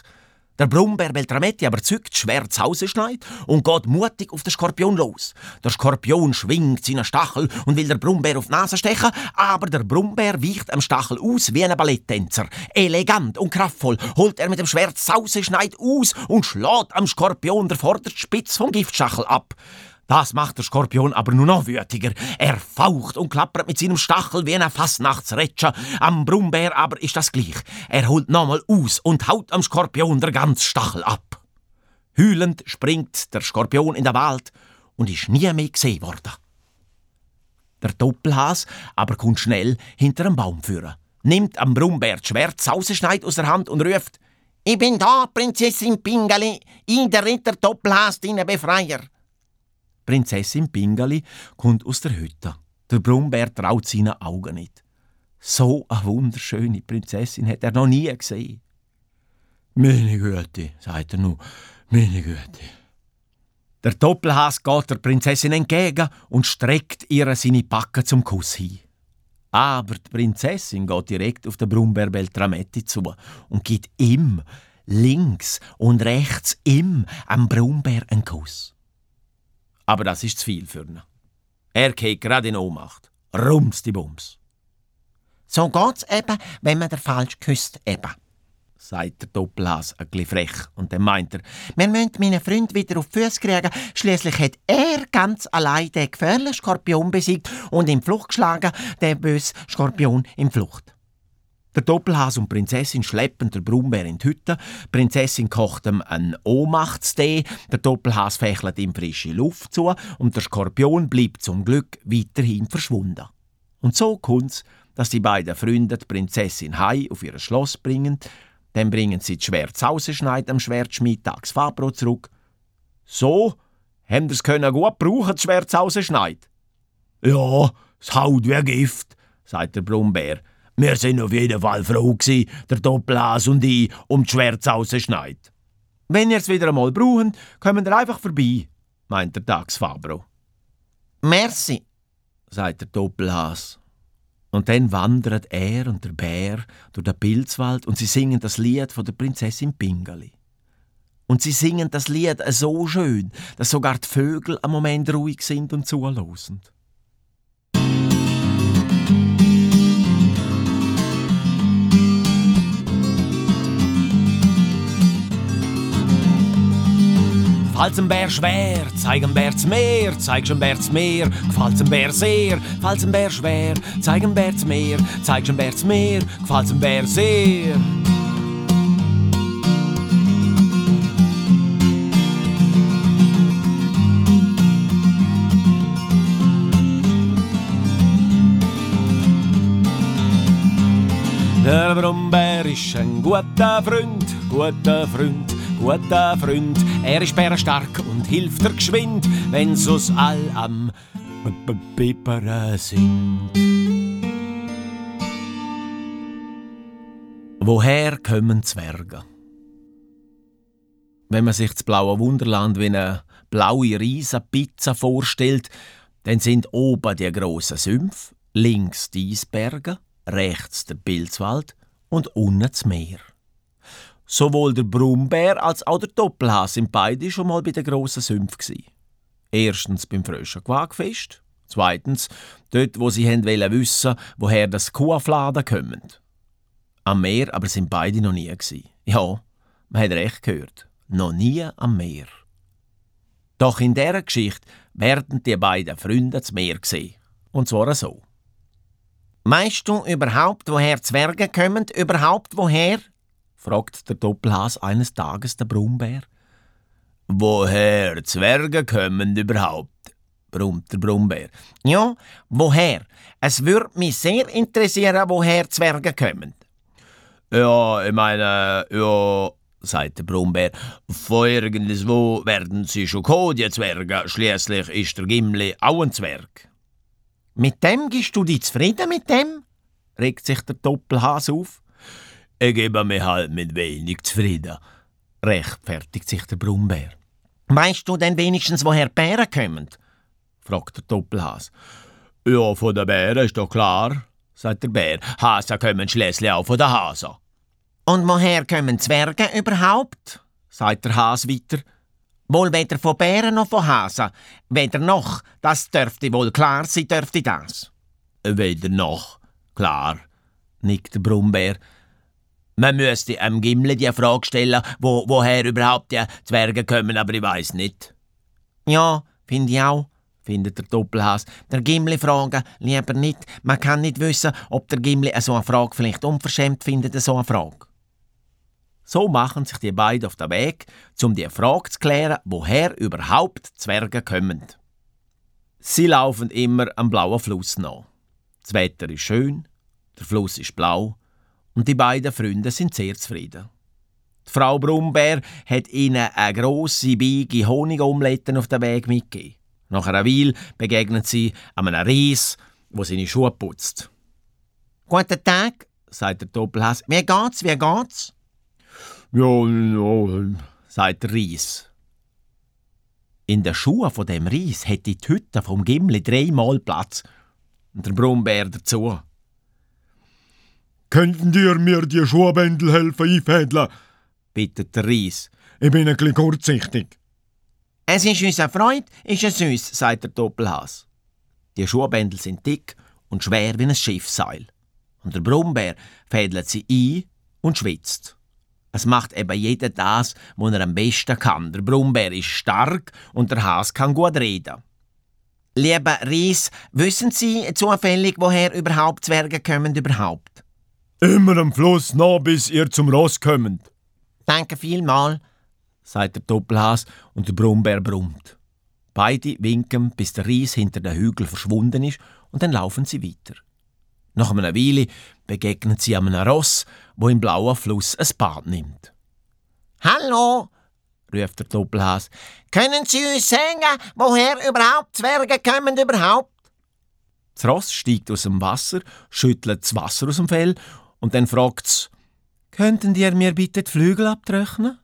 Der Brummbär Beltrametti aber zückt schwer zu Hause schneit und geht mutig auf den Skorpion los. Der Skorpion schwingt seinen Stachel und will der Brummbär auf die Nase stechen, aber der Brummbär weicht am Stachel aus wie ein Balletttänzer. Elegant und kraftvoll holt er mit dem Schwert Sauseschneid aus und schlägt am Skorpion der vorderste Spitz vom Giftstachel ab. Das macht der Skorpion aber nur noch wütiger. Er faucht und klappert mit seinem Stachel wie ein Fassnachtsretscher. Am Brummbär aber ist das gleich. Er holt nochmal aus und haut am Skorpion der ganze Stachel ab. Hühlend springt der Skorpion in den Wald und ist nie mehr gesehen worden. Der Doppelhas aber kommt schnell hinter einem Baum führen, nimmt am Brummbär das Schwert Sauseschneid aus der Hand und ruft: Ich bin da, Prinzessin Pingali, ich der Ritter Doppelhas, deine Befreier. Prinzessin Pingali kommt aus der Hütte. Der Brummbär traut seinen Augen nicht. So eine wunderschöne Prinzessin hat er noch nie gesehen. Meine Güte, sagt er nur, meine Güte. Der Doppelhas geht der Prinzessin entgegen und streckt ihr seine Backe zum Kuss hin. Aber die Prinzessin geht direkt auf den Brummbär Beltrametti zu und gibt ihm links und rechts ihm am Brummbär einen Kuss. Aber das ist zu viel für ihn. Er geht gerade in Ohnmacht. Rums die Bums. So geht's eben, wenn man der falsch küsst eben, sagt der Doppelhas ein bisschen frech. Und dann meint er, wir müssen meinen Freund wieder auf die Füße kriegen. Schließlich hat er ganz allein den gefährlichen Skorpion besiegt und in Flucht geschlagen, den bösen Skorpion in Flucht. Der Doppelhas und Prinzessin schleppen der Brummbär in die Hütte. Die Prinzessin kocht ihm einen Ohnmachtstee. Der Doppelhas fächelt ihm frische Luft zu und der Skorpion bleibt zum Glück weiterhin verschwunden. Und so kommt's, dass die beiden Freunde die Prinzessin Hai auf ihr Schloss bringen. Dann bringen sie das Schwert rausschneiden am Schwertschmied Tags Fabro zurück. So, haben es können gut brauchen, das Schwert rausschneiden. Ja, es haut wie Gift, sagt der Brummbär. Wir sind auf jeden Fall froh gewesen, der Doppelhas und ich, um die Schwärze rausschneid. Wenn ihr es wieder einmal brauchen, kommen ihr einfach vorbei, meint der Fabro. Merci, sagt der Doppelhas. Und dann wandert er und der Bär durch den Pilzwald und sie singen das Lied von der Prinzessin Pingali. Und sie singen das Lied so schön, dass sogar die Vögel am Moment ruhig sind und zuhören. Gefällt's dem Bär schwer, zeig dem Bär Meer, zeigst dem Bär Meer, gefällt's dem Bär sehr, gefällt's dem Bär schwer, zeig dem Bär Meer, zeigst dem Bär Meer, gefällt's dem Bär sehr. Der Brummbär ist ein guter Freund, guter Freund, guter Freund. Er ist bärenstark und hilft dir geschwind, wenn so's all am Bipperen sind. Woher kommen Zwerge? Wenn man sich das blaue Wunderland wie eine blaue Riesenpizza vorstellt, dann sind oben die grossen Sümpfe, links die Eisberge, rechts der Pilzwald und unten das Meer. Sowohl der Brummbär als auch der Doppelhas sind beide schon mal bei den grossen Sümpfen. Erstens beim Fröschen Quagfest, zweitens dort, wo sie wollen wissen, woher das Kuhfladen kommt. Am Meer aber sind beide noch nie. Ja, man hat recht gehört, noch nie am Meer. Doch in dieser Geschichte werden die beiden Freunde zum Meer gesehen. Und zwar so. Meinst du überhaupt, woher Zwerge kommen? Überhaupt woher? Fragt der Doppelhas eines Tages der Brummbär. Woher Zwerge kommen überhaupt? brummt der Brummbär. Ja, woher? Es würde mich sehr interessieren, woher Zwerge kommen. Ja, ich meine, ja, sagt der Brummbär, von irgendwo werden sie schon kommen, die Zwerge. Schließlich ist der Gimli auch ein Zwerg. Mit dem gehst du dich zufrieden mit dem? regt sich der Doppelhas auf. Ich gebe mich halt mit wenig zufrieden, rechtfertigt sich der Brummbär. Weißt du denn wenigstens, woher die Bären kommen? fragt der Doppelhas. Ja, von den Bären ist doch klar, sagt der Bär. Hasen kommen schließlich auch von den Hasen. Und woher kommen Zwerge überhaupt? sagt der Has weiter. Wohl weder von Bären noch von Hasen. Weder noch, das dürfte wohl klar sein, dürfte das. Weder noch, klar, nickt der Brummbär. Man müsste einem Gimli die Frage stellen, wo, woher überhaupt die Zwerge kommen, aber ich weiß nicht. Ja, finde ich auch, findet der Doppelhas. Der Gimli fragen lieber nicht. Man kann nicht wissen, ob der Gimli so eine Frage vielleicht unverschämt findet, so eine Frage. So machen sich die beiden auf den Weg, um die Frage zu klären, woher überhaupt Zwerge kommen. Sie laufen immer am blauen Fluss nach. Das Wetter ist schön, der Fluss ist blau und die beiden Freunde sind sehr zufrieden. Die Frau Brummbär hat ihnen eine grosse Beige Honigomeletten auf den Weg mitgegeben. Nach einer Weile begegnen sie einem Ries, wo seine Schuhe putzt. Guten Tag, sagt der Doppelhass. Wie geht's, wie geht's? Ja, ja, sagt der Ries. In den Schuhen von dem Ries hätte die Hütte vom Gimli dreimal Platz. Und der Brummbär dazu. Könnten dir mir die Schuhbändel helfen einfädeln? bittet der Ries. Ich bin ein bisschen kurzsichtig. Es ist uns eine Freude, ist es uns, sagt der Doppelhas. Die Schuhbändel sind dick und schwer wie ein Schiffseil. Und der Brummbär fädelt sie ein und schwitzt. Es macht eben jeder das, was er am besten kann. Der Brummbär ist stark und der Has kann gut reden. Lieber Ries, wissen Sie zufällig, woher überhaupt Zwerge kommen überhaupt? Immer am Fluss nach, bis ihr zum Ross kommt. Danke vielmal, sagt der Doppelhas und der Brummbär brummt. Beide winken, bis der Ries hinter den Hügel verschwunden ist und dann laufen sie weiter. Nach einer Weile begegnen sie einem Ross, wo im blauen Fluss ein Bad nimmt. Hallo, ruft der Doppelhas. Können Sie uns sagen, woher überhaupt Zwerge kommen überhaupt? Das Ross steigt aus dem Wasser, schüttelt das Wasser aus dem Fell und dann fragt es, Könnten ihr mir bitte die Flügel abtrocknen?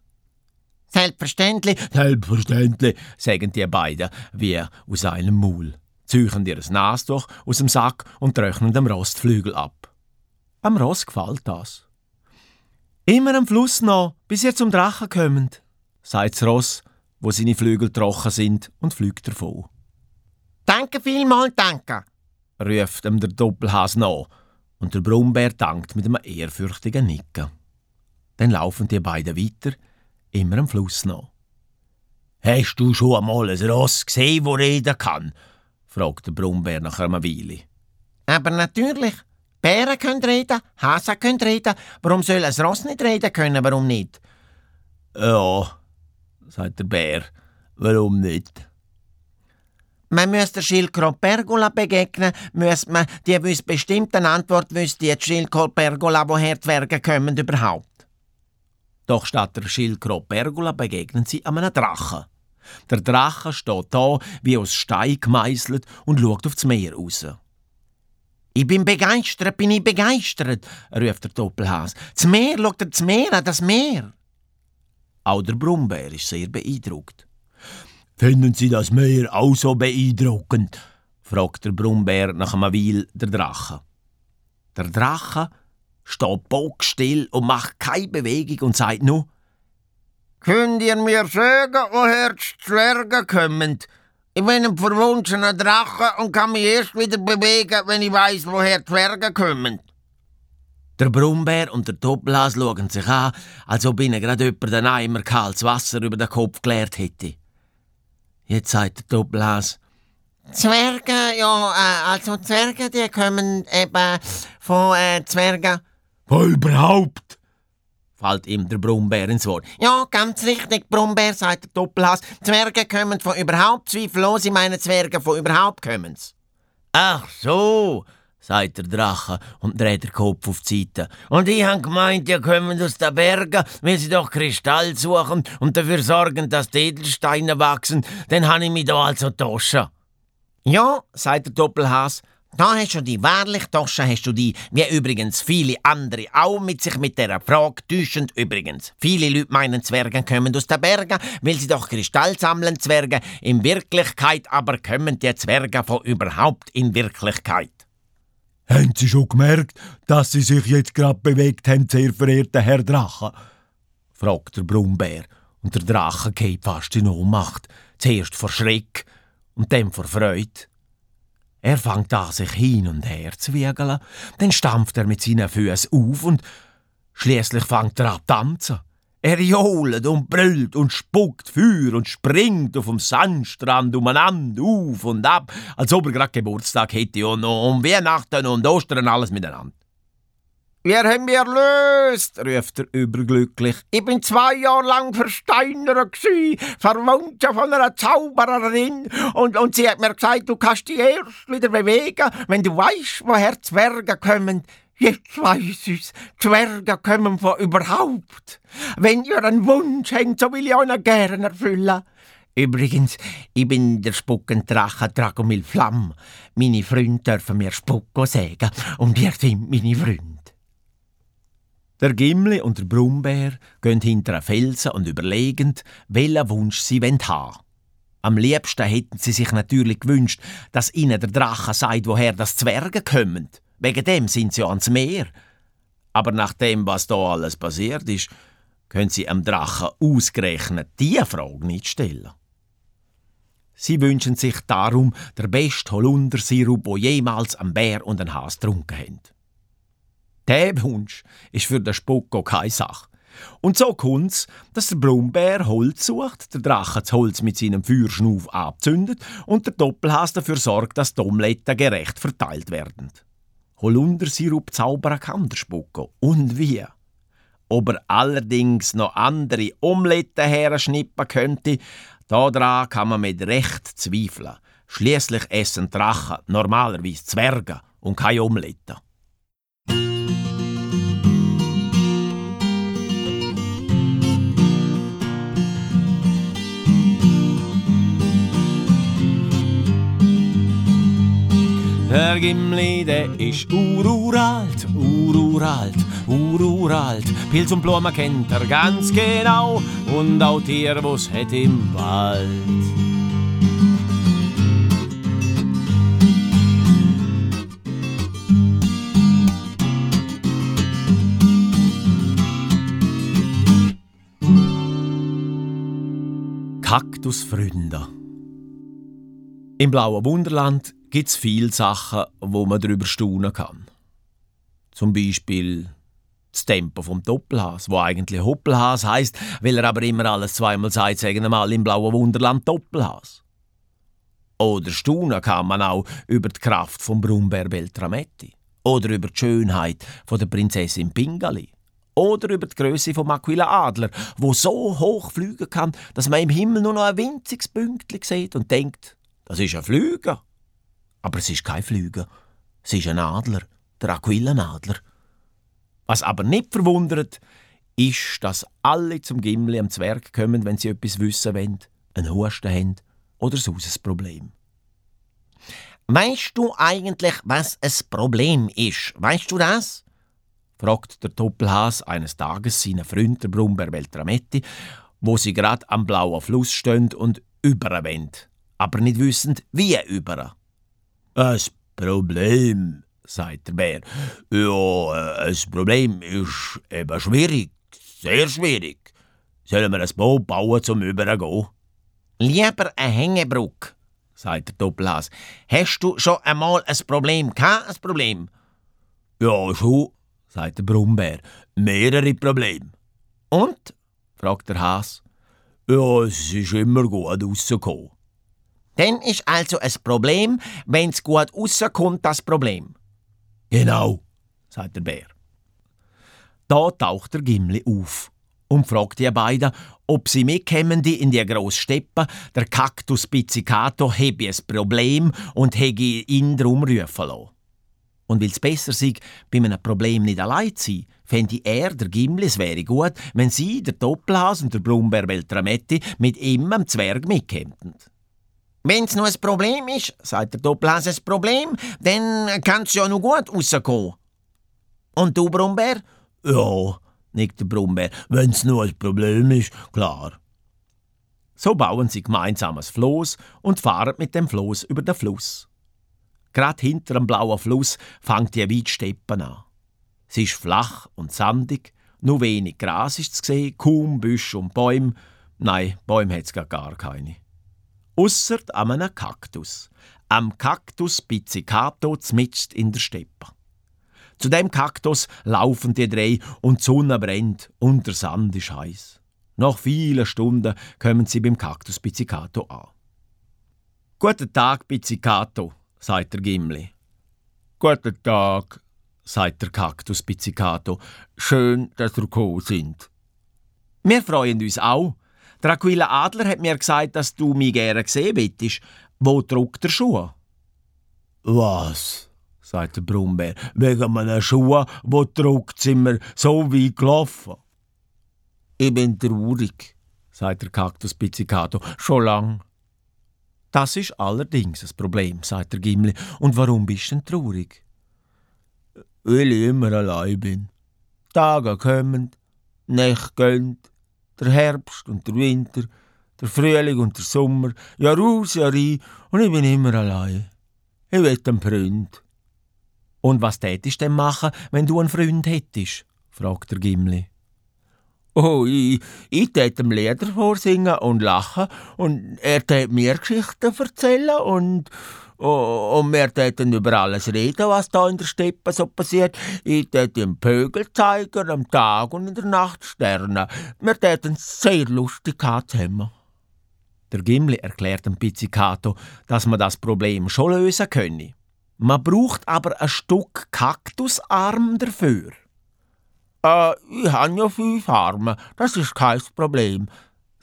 Selbstverständlich. Selbstverständlich, sagen die beiden, wie aus einem Maul züchen ihr Nas durch aus dem Sack und trocknen dem Ross die Flügel ab. Am Ross gefällt das. Immer am Fluss noch, bis ihr zum Drachen kommt, sagt das Ross, wo seine Flügel trocken sind und fliegt davon. Danke vielmal, danke, ruft ihm der Doppelhas nach und der Brummbär dankt mit einem ehrfürchtigen Nicken. Dann laufen die beiden weiter, immer am Fluss nach. Hast du schon einmal ein Ross gesehen, wo reden kann? fragt der Brummbär nach einer Weile. Aber natürlich. Bären können reden, Hasen können reden. Warum soll ein Ross nicht reden können? Warum nicht? Ja, sagt der Bär. Warum nicht? Man müsste der Schildkröte Pergola begegnen, müsste man die wüs bestimmten Antwort wüsste die Schildkröte Pergola, woher die Zwerge kommen überhaupt. Doch statt der Schildkröte Pergola begegnen sie einem Drachen. Der Drache steht da wie aus Stein gemeißelt und schaut aufs Meer raus. Ich bin begeistert, bin ich begeistert, ruft der Doppelhas. Das Meer, schaut er das Meer an, das Meer. Auch der Brummbär ist sehr beeindruckt. Finden Sie das Meer auch so beeindruckend? fragt der Brummbär nach einer Weile der Drache. Der Drache steht bockstill und macht keine Bewegung und sagt nur, Könnt ihr mir sagen, woher die Zwerge kommen? Ich bin ein verwunschener Drache und kann mich erst wieder bewegen, wenn ich weiß, woher die Zwerge kommen. Der Brummbär und der Doppelhas schauen sich an, als ob ihnen gerade jemand den Eimer kaltes Wasser über den Kopf geleert hätte. Jetzt sagt der Doppelhas, Zwerge, ja, äh, also Zwerge, die kommen eben von äh, Zwergen. Wo überhaupt? fällt ihm der Brummbär ins Wort. Ja, ganz richtig, Brummbär, sagt der Doppelhas. Zwerge kommen von überhaupt, zweifellos, ich meine Zwerge von überhaupt kommen's. Ach so, sagt der Drache und dreht den Kopf auf die Seite. Und ich han gemeint, die kommen aus den Bergen, wenn sie doch Kristall suchen und dafür sorgen, dass die Edelsteine wachsen. Dann han ich mich da also taschen. Ja, sagt der Doppelhas, Da hast du die wahrlich Tasche, hast du die, wie übrigens viele andere auch mit sich mit der Frage täuschend übrigens. Viele Leute meinen, Zwerge kommen aus den Bergen, weil sie doch Kristall sammeln, Zwerge. In Wirklichkeit aber kommen die Zwerge von überhaupt in Wirklichkeit. Haben Sie schon gemerkt, dass Sie sich jetzt gerade bewegt haben, sehr verehrter Herr Drache? fragt der Brummbär, und der Drache geht fast in Ohnmacht. Zuerst vor Schreck und dann vor Freude. Er fängt an, sich hin und her zu wiegeln, dann stampft er mit seinen Füßen auf und schließlich fängt er an zu tanzen. Er johlt und brüllt und spuckt Feuer und springt auf dem Sandstrand umeinander auf und ab, als ob er gerade Geburtstag hätte und um Weihnachten und Ostern alles miteinander. Wir haben mich erlöst, ruft er überglücklich. Ich bin zwei Jahre lang Versteinerer gsi, von einer Zaubererin, und, und sie hat mir gesagt, du kannst dich erst wieder bewegen, wenn du weißt, woher Zwerge kommen. Jetzt weiss ich's, Zwerge kommen von überhaupt. Wenn ihr einen Wunsch habt, so will ich euch gern erfüllen. Übrigens, ich bin der Spuckendrache Dragomil Flamm. Meine Freunde dürfen mir Spucko sagen, und ihr sind meine Freunde. Der Gimli und der Brummbär gehen hinter einen Felsen und überlegen, welchen Wunsch sie haben wollen. Am liebsten hätten sie sich natürlich gewünscht, dass ihnen der Drache sagt, woher das Zwerge kommen. Wegen dem sind sie ans Meer. Aber nach dem, was da alles passiert ist, können sie am Drachen ausgerechnet diese Frage nicht stellen. Sie wünschen sich darum der beste Holundersirup, wo jemals ein Bär und ein Hase getrunken haben. Der Wunsch ist für den Spocko keine Sache. Und so kommt's, dass der Brummbär Holz sucht, der Drache das Holz mit seinem Feuerschnuf abzündet und der Doppelhas dafür sorgt, dass die Omeletten gerecht verteilt werden. Holundersirup zaubern kann der Spocko. Und wie? Ob er allerdings noch andere Omeletten herschnippen könnte, daran kann man mit Recht zweifeln. Schließlich essen Drachen normalerweise Zwerge und keine Omeletten. Der Gimli, der ist ururalt, ururalt, ururalt. Pilz und Blumen kennt er ganz genau und auch Tier, was het im Wald. Kaktusfreunde. Im blauen Wunderland gibt es viele Sachen, wo man darüber staunen kann. Zum Beispiel das Tempo vom Doppelhas, wo eigentlich Hoppelhas heißt, weil er aber immer alles zweimal sagt, sagen wir mal im blauen Wunderland Doppelhas. Oder staunen kann man auch über die Kraft von Brummbär Beltrametti. Oder über die Schönheit von der Prinzessin Pingali. Oder über die Größe von Aquila Adler, wo so hoch fliegen kann, dass man im Himmel nur noch ein winziges Pünktchen sieht und denkt, das ist ein Flüger. Aber es ist kein Flüger. Es ist ein Adler, der Aquillenadler. Was aber nicht verwundert, ist, dass alle zum Gimli am Zwerg kommen, wenn sie etwas wissen wollen, einen Husten haben oder sonst ein Problem. Weißt du eigentlich, was ein Problem ist? Weißt du das? fragt der Doppelhas eines Tages seinen Freund, der Brummbär Beltrametti, wo sie gerade am blauen Fluss stehen und überwenden, aber nicht wissend, wie über. Ein Problem, sagt der Bär. Ja, ein Problem ist eben schwierig, sehr schwierig. Sollen wir ein Boot bauen zum Übergehen? Lieber eine Hängebrücke, sagt der Doppelhas. Hast du schon einmal ein Problem gehabt, ein Problem? Ja, schon, sagt der Brummbär. Mehrere Probleme. Und? fragt der Has. Ja, es ist immer gut rausgekommen. Dann ist also ein Problem, wenn es gut rauskommt, das Problem. Genau, sagt der Bär. Da taucht der Gimli auf und fragt die beiden, ob sie mitkommen die in die grosse Steppe. Der Kaktus Pizzicato habe ein Problem und hätte ihn drum rufen lassen. Und es besser sei, bei einem Problem nicht allein zu sein, fände er, der Gimli, es wäre gut, wenn sie, der Doppelhas und der Brummbär Beltrametti, mit ihm am Zwerg mitkämpften. Wenn's nur ein Problem ist, sagt der Doppelhase, ein Problem, dann kann's ja noch gut rauskommen. Und du, Brummbär? Ja, nickt der Brummbär, wenn's nur ein Problem ist, klar. So bauen sie gemeinsam ein Floß und fahren mit dem Floß über den Fluss. Gerade hinter dem blauen Fluss fängt die Weitsteppe an. Sie ist flach und sandig, nur wenig Gras ist zu sehen, kaum Büsche und Bäume. Nein, Bäume hat's gar keine. Ausser an einem Kaktus. Am Kaktus Pizzicato zmitzt in der Steppe. Zu dem Kaktus laufen die drei und die Sonne brennt und der Sand ist heiß. Nach vielen Stunden kommen sie beim Kaktus Pizzicato an. Guten Tag, Pizzicato, sagt der Gimli. Guten Tag, sagt der Kaktus Pizzicato. Schön, dass ihr gekommen sind. Wir freuen uns auch, Aquila Adler hat mir gesagt, dass du mich gerne sehen willst. Wo druckt der Schuh? Was? sagt der Brummbär. Wegen meiner Schuhe, wo druckt sind wir so wie gelaufen. Ich bin traurig, sagt der Kaktus Pizzicato. Schon lang. Das ist allerdings ein Problem, sagt der Gimli. Und warum bist du denn traurig? Weil ich immer allein bin. Tage kommen, Nächte gehen, der Herbst und der Winter, der Frühling und der Sommer, Jahr aus, Jahr ein, und ich bin immer allein. Ich will einen Freund. Und was tätest denn machen, wenn du einen Freund hättest? fragt der Gimli. Oh, ich, ich tät ihm Lieder vorsingen und lachen und er tät mir Geschichten erzählen und und wir täten über alles reden, was da in der Steppe so passiert. Ich tät ihm Pögel zeigen, am Tag und in der Nacht Sterne. Wir täten sehr lustig zusammen. Der Gimli erklärt dem Pizzicato, dass man das Problem schon lösen könne. Man braucht aber ein Stück Kaktusarm dafür. Äh, ich habe ja fünf Arme, das ist kein Problem,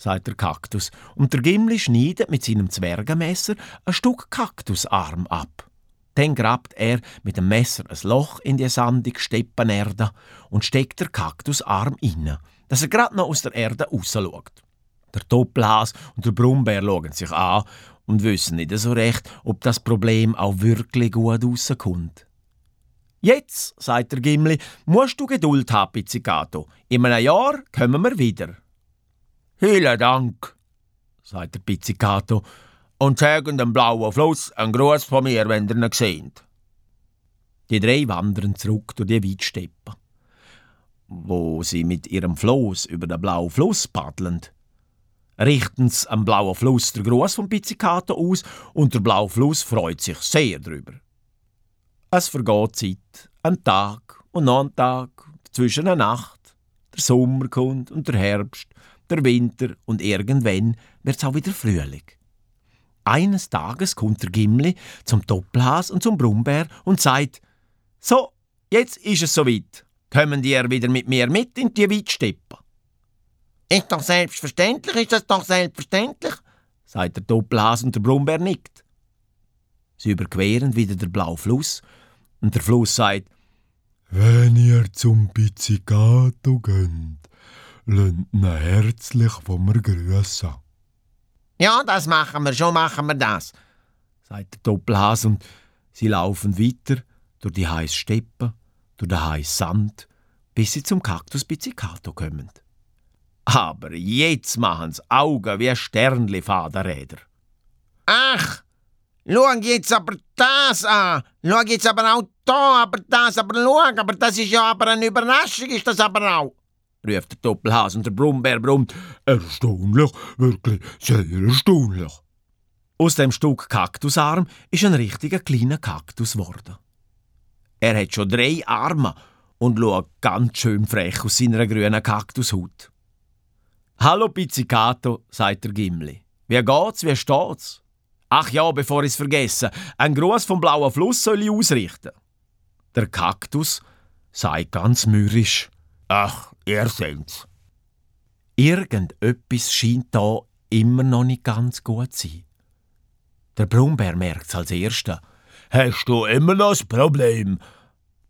sagt der Kaktus, und der Gimli schneidet mit seinem Zwergenmesser ein Stück Kaktusarm ab. Dann grabt er mit dem Messer ein Loch in die sandige Steppenerde und steckt der Kaktusarm inne, dass er gerade noch aus der Erde rausschaut. Der Doppelhas und der Brummbär schauen sich an und wissen nicht so recht, ob das Problem auch wirklich gut rauskommt. Jetzt, sagt der Gimli, musst du Geduld haben, Pizzicato. In einem Jahr kommen wir wieder. Vielen Dank, sagt der Pizzicato, und sagen dem blauen Fluss einen Gruß von mir, wenn ihr ihn seht. Die drei wandern zurück durch die Weitsteppe. Wo sie mit ihrem Floß über den blauen Fluss paddeln, richten sie am blauen Fluss den Gruß vom Pizzicato aus und der blaue Fluss freut sich sehr darüber. Es vergeht Zeit, ein Tag und noch ein Tag, zwischen der Nacht, der Sommer kommt und der Herbst der Winter und irgendwann wird's auch wieder Frühling. Eines Tages kommt der Gimli zum Doppelhas und zum Brummbär und sagt: So, jetzt ist es soweit. Kommen die wieder mit mir mit in die Weitsteppe? Ist doch selbstverständlich, ist das doch selbstverständlich, sagt der Doppelhas und der Brummbär nickt. Sie überqueren wieder den blauen Fluss und der Fluss sagt: Wenn ihr zum Pizzicato geht, Lönnt herzlich von mir grüßen. Ja, das machen wir, schon machen wir das, sagt der Doppelhas und sie laufen weiter durch die heiße Steppe, durch den heißen Sand, bis sie zum Kaktus Pizzicato kommen. Aber jetzt machen's Augen wie Sternli Fadenräder. Ach, schau jetzt aber das an. Schau jetzt aber auch da, aber das, aber schau, aber das ist ja aber eine Überraschung, ist das aber auch ruft der Doppelhas und der Brummbär brummt. Erstaunlich, wirklich sehr erstaunlich. Aus dem Stück Kaktusarm ist ein richtiger kleiner Kaktus geworden. Er hat schon drei Arme und schaut ganz schön frech aus seiner grünen Kaktushaut. Hallo Pizzicato, sagt der Gimli. Wie geht's, wie steht's? Ach ja, bevor ich's vergesse, ein Gruß vom blauen Fluss soll ich ausrichten. Der Kaktus sagt ganz mürrisch. Ach, Ihr seht's. Irgendetwas scheint da immer noch nicht ganz gut zu sein. Der Brummbär merkt's als Erster. Hast du immer noch das Problem?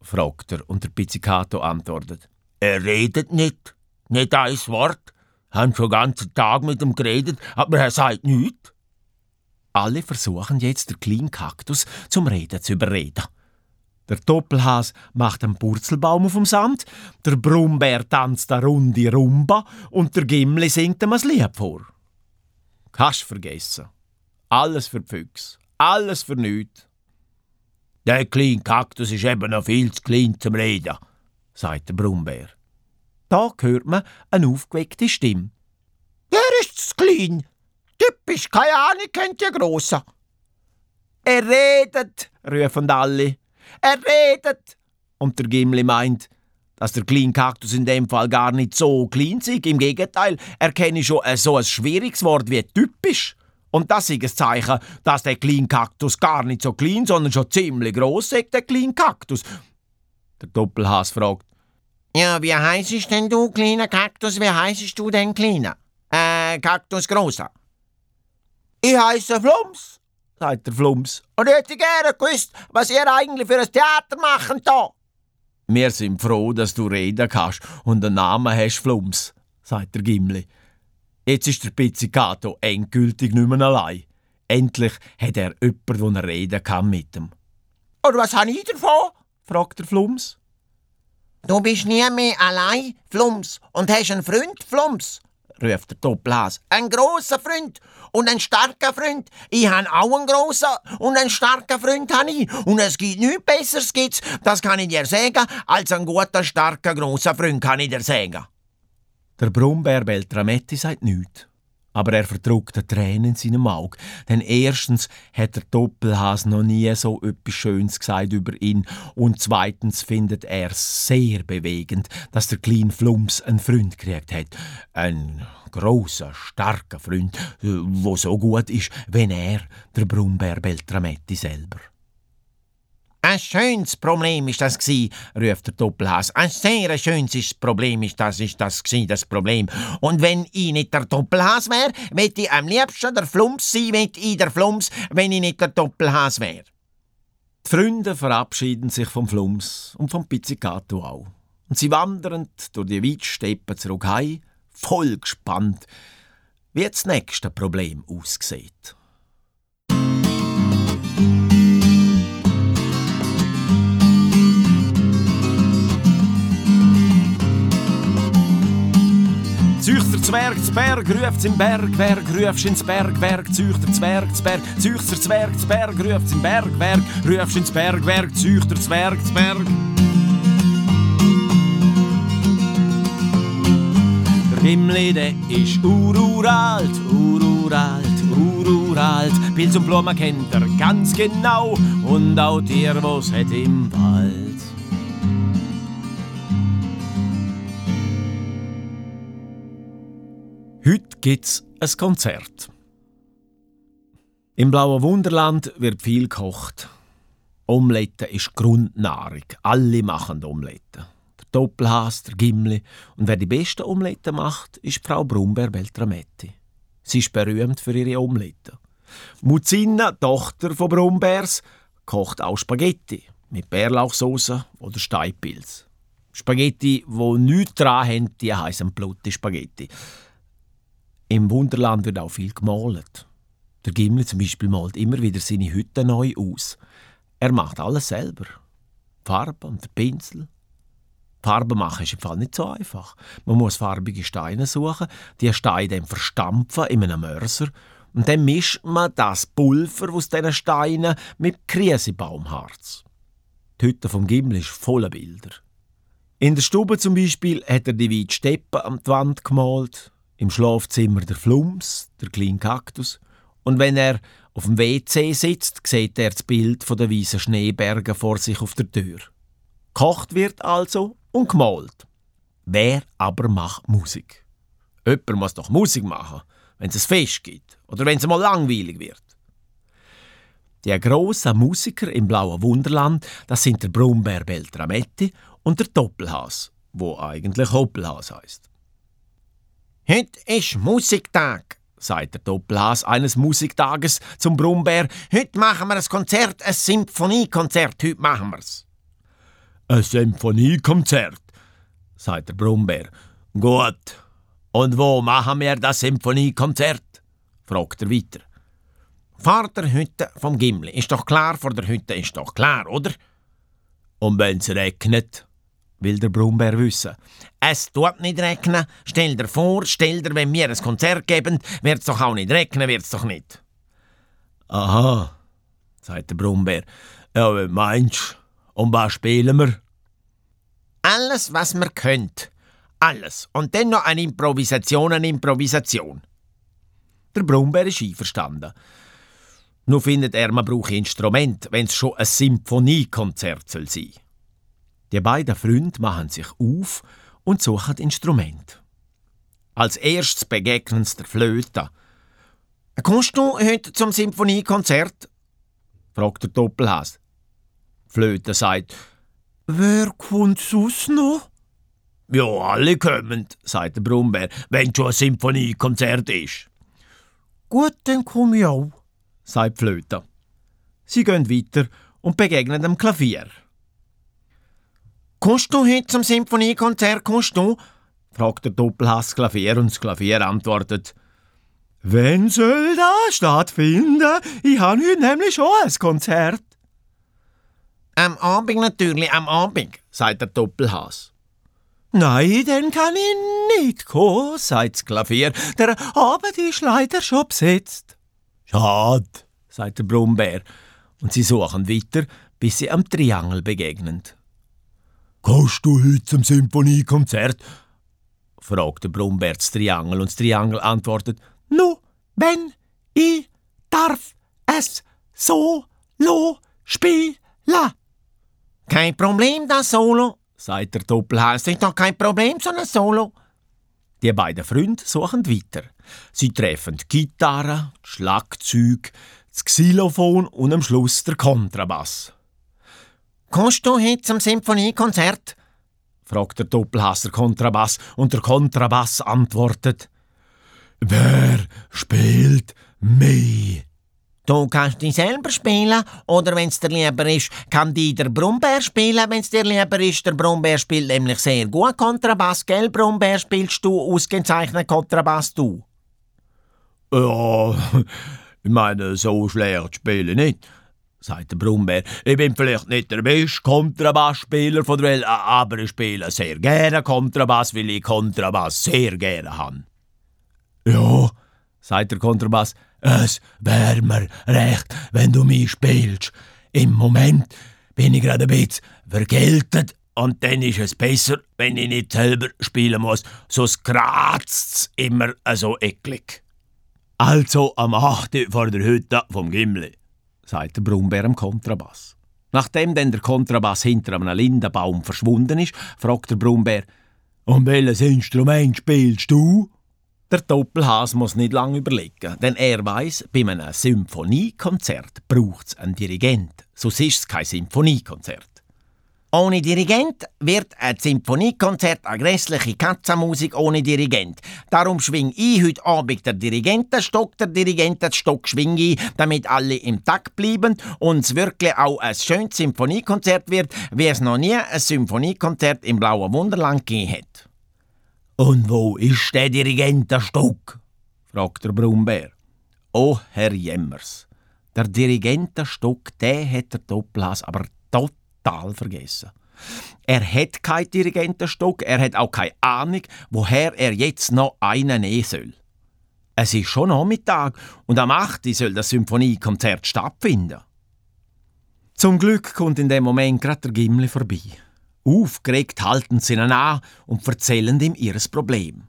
fragt er und der Pizzicato antwortet. Er redet nicht. Nicht ein Wort. Haben schon den ganzen Tag mit ihm geredet, aber er sagt nichts. Alle versuchen jetzt, den kleinen Kaktus zum Reden zu überreden. Der Doppelhas macht einen Purzelbaum auf dem Sand, der Brummbär tanzt eine runde Rumba und der Gimli singt ihm ein Lied vor. Hast vergessen. Alles für die Füchse. Alles für nichts. Der kleine Kaktus ist eben noch viel zu klein zum Reden, sagt der Brummbär. Da hört man eine aufgeweckte Stimme. Der ist zu klein. Typisch, keine Ahnung, kennt ihr Grossen. Er redet, rufen alle. Er redet! Und der Gimli meint, dass der kleine Kaktus in dem Fall gar nicht so klein sei. Im Gegenteil, er kenne schon so ein schwieriges Wort wie typisch. Und das ist ein Zeichen, dass der kleine Kaktus gar nicht so klein, sondern schon ziemlich groß ist, der kleine Kaktus. Der Doppelhas fragt, Ja, wie heißt denn du, kleiner Kaktus? Wie heißt du denn, kleiner? Äh, Kaktus großer. Ich heiße Flums, sagt der Flums. Und ich hätte gerne gewusst, was ihr eigentlich für ein Theater machen da. Wir sind froh, dass du reden kannst und einen Namen hast, Flums, sagt der Gimli. Jetzt ist der Pizzicato endgültig nicht mehr allein. Endlich hat er jemanden, der reden kann mit ihm. Und was habe ich davon? fragt der Flums. Du bist nie mehr allein, Flums, und hast einen Freund, Flums, ruft der Doppelhas. Ein großer Freund und ein starker Freund. Ich han auch einen großen und einen starken Freund han ich. Und es gibt nichts Besseres gibt's, das kann ich dir sagen, als ein guter, starker, großer Freund kann ich dir sagen. Der Brummbär Beltrametti sagt nichts. Aber er verdruckt die Tränen in seinem Auge. Denn erstens hat der Doppelhas noch nie so etwas Schönes gesagt über ihn. Und zweitens findet er sehr bewegend, dass der kleine Flums einen Freund gekriegt hat. Ein großer, starker Freund, wo so gut ist, wenn er, der Brummbär Beltrametti selber. Ein schönes Problem ist das gsi, ruft der Doppelhaus. Ein sehr schönes Problem ist das, ist das gsi, das Problem. Und wenn ich nicht der Doppelhaus wär, wett ich am liebsten der Flums sein, wett ich der Flums, wenn ich nicht der Doppelhaus wär. Die Freunde verabschieden sich vom Flums und vom Pizzicato auch. Und sie wandern durch die Weitsteppen zurück heim, voll gespannt, wie das nächste Problem aussieht. Züchter Zwerg zu Berg, ruft's im Bergwerk, rufst ins Bergwerk, Züchter Zwerg zu Berg, Züchter Zwerg zu Berg, ruft's im Bergwerk, rufst ins Bergwerk, Züchter Zwerg zu Berg. Der Gimli, der ist ururalt, ururalt, ururalt, Pilz und Blumen kennt er ganz genau und auch Tier, was hat im Wald. Heute gibt's ein Konzert. Im blauen Wunderland wird viel gekocht. Omelette ist Grundnahrung. Alle machen Omelette. Der Doppelhas, der Gimli. Und wer die besten Omelette macht, ist Frau Brumber Beltrametti. Sie ist berühmt für ihre Omelette. Muzina, Tochter von Brumbers, kocht auch Spaghetti mit Bärlauchsoße oder Steinpilz. Spaghetti, wo nichts dran haben, die heißen Blutti Spaghetti. Im Wunderland wird auch viel gemalt. Der Gimli zum Beispiel malt immer wieder seine Hütte neu aus. Er macht alles selber. Die Farbe und der Pinsel. Farbe machen ist im Fall nicht so einfach. Man muss farbige Steine suchen, die Steine dann verstampfen in einem Mörser und dann mischt man das Pulver aus diesen Steinen mit Krisebaumharz. Die Hütte vom Gimli ist voller Bilder. In der Stube zum Beispiel hat er die weite Steppe an die Wand gemalt, im Schlafzimmer der Flums, der kleine Kaktus. Und wenn er auf dem WC sitzt, sieht er das Bild von der weißen Schneeberge vor sich auf der Tür. Kocht wird also und gemalt. Wer aber macht Musik? Jemand muss doch Musik machen, wenn es ein Fest gibt oder wenn es mal langweilig wird. Die grossen Musiker im blauen Wunderland, das sind der Brummbär Beltrametti und der Doppelhas, wo eigentlich Hoppelhas heißt. Heute ist Musiktag, sagt der Doppelhas eines Musiktages zum Brummbär. Heute machen wir ein Konzert, ein Symphoniekonzert. Heute machen wir's. Ein Symphoniekonzert, sagt der Brummbär. Gut. Und wo machen wir das Symphoniekonzert? fragt er weiter. Vor der Hütte vom Gimli. Ist doch klar, vor der Hütte ist doch klar, oder? Und wenn's regnet? Will der Brummbär wissen. Es tut nicht regnen. Stell dir vor, stell dir, wenn wir ein Konzert geben, wird's doch auch nicht regnen, wird's doch nicht. Aha, sagt der Brummbär. Ja, wie meinst Und was spielen wir? Alles, was wir könnt. Alles. Und dann noch eine Improvisation, eine Improvisation. Der Brummbär ist einverstanden. Nur findet er, man brauche Instrument, wenn es schon ein Symphoniekonzert soll sein. Die beiden Freunde machen sich auf und suchen Instrument. Als erstes begegnen sie der Flöte. Kommst du heute zum Symphoniekonzert? fragt der Doppelhass. Flöte sagt, Wer kommt sonst noch? Ja, alle kommen, sagt der Brummbär, wenn schon ein Symphoniekonzert ist. Gut, dann komm ich auch, sagt Flöte. Sie gehen weiter und begegnen dem Klavier. Kommst du heute zum Symphoniekonzert, kommst du? fragt der Doppelhass Klavier und das Klavier antwortet, Wenn soll das stattfinden? Ich habe heute nämlich schon ein Konzert. Am Abend natürlich, am Abend, sagt der Doppelhass. Nein, dann kann ich nicht kommen, sagt das Klavier. Der Abend ist leider schon besetzt. Schade, sagt der Brummbär. Und sie suchen weiter, bis sie am Triangel begegnen. Kommst du heute zum Symphoniekonzert? fragt Brummbär das Triangel und das Triangel antwortet, Nu, wenn ich darf es so lo spielen. Kein Problem, das Solo, sagt der Doppelhaus. Ist doch kein Problem, so ein Solo. Die beiden Freunde suchen weiter. Sie treffen die Gitarre, Schlagzeug, das Xylophon und am Schluss der Kontrabass. Kommst du heute zum Symphoniekonzert? fragt der Doppelhasser Kontrabass und der Kontrabass antwortet: Wer spielt mich? Du kannst dich selber spielen oder wenn es dir lieber ist, kann die der Brummbär spielen, wenn es dir lieber ist. Der Brummbär spielt nämlich sehr gut Kontrabass, gell? Brummbär spielst du ausgezeichnet Kontrabass, du? Ja, ich meine, so schlecht spiele ich nicht sagt der Brummbär. Ich bin vielleicht nicht der beste Kontrabassspieler von der Welt, aber ich spiele sehr gerne Kontrabass, weil ich Kontrabass sehr gerne habe. Ja, sagt der Kontrabass, es wäre mir recht, wenn du mich spielst. Im Moment bin ich gerade ein bisschen vergeltet und dann ist es besser, wenn ich nicht selber spielen muss, sonst kratzt's immer so eklig. Also am 8. vor der Hütte vom Gimli sagt der Brummbär am Kontrabass. Nachdem dann der Kontrabass hinter einem Lindenbaum verschwunden ist, fragt der Brummbär, Und welches Instrument spielst du? Der Doppelhas muss nicht lange überlegen, denn er weiß, bei einem Symphoniekonzert braucht es einen Dirigent, sonst ist es kein Symphoniekonzert. Ohne Dirigent wird ein Symphoniekonzert eine grässliche Katzenmusik ohne Dirigent. Darum schwing ich heute Abend der Dirigentenstock, der Dirigentenstock schwing ich, damit alle im Takt bleiben und es wirklich auch ein schönes Symphoniekonzert wird, wie es noch nie ein Symphoniekonzert im Blauen Wunderland gegeben hat. Und wo ist der Dirigentenstock? fragt der Brummbär. Oh, Herr Jemmers, der Dirigentenstock, der hat der Doppelhass aber total total vergessen. Er hat keinen Dirigentenstock, er hat auch keine Ahnung, woher er jetzt noch einen nehmen soll. Es ist schon Nachmittag und am 8. soll das Symphoniekonzert stattfinden. Zum Glück kommt in dem Moment gerade der Gimli vorbei. Aufgeregt halten sie ihn an und erzählen ihm ihr Problem.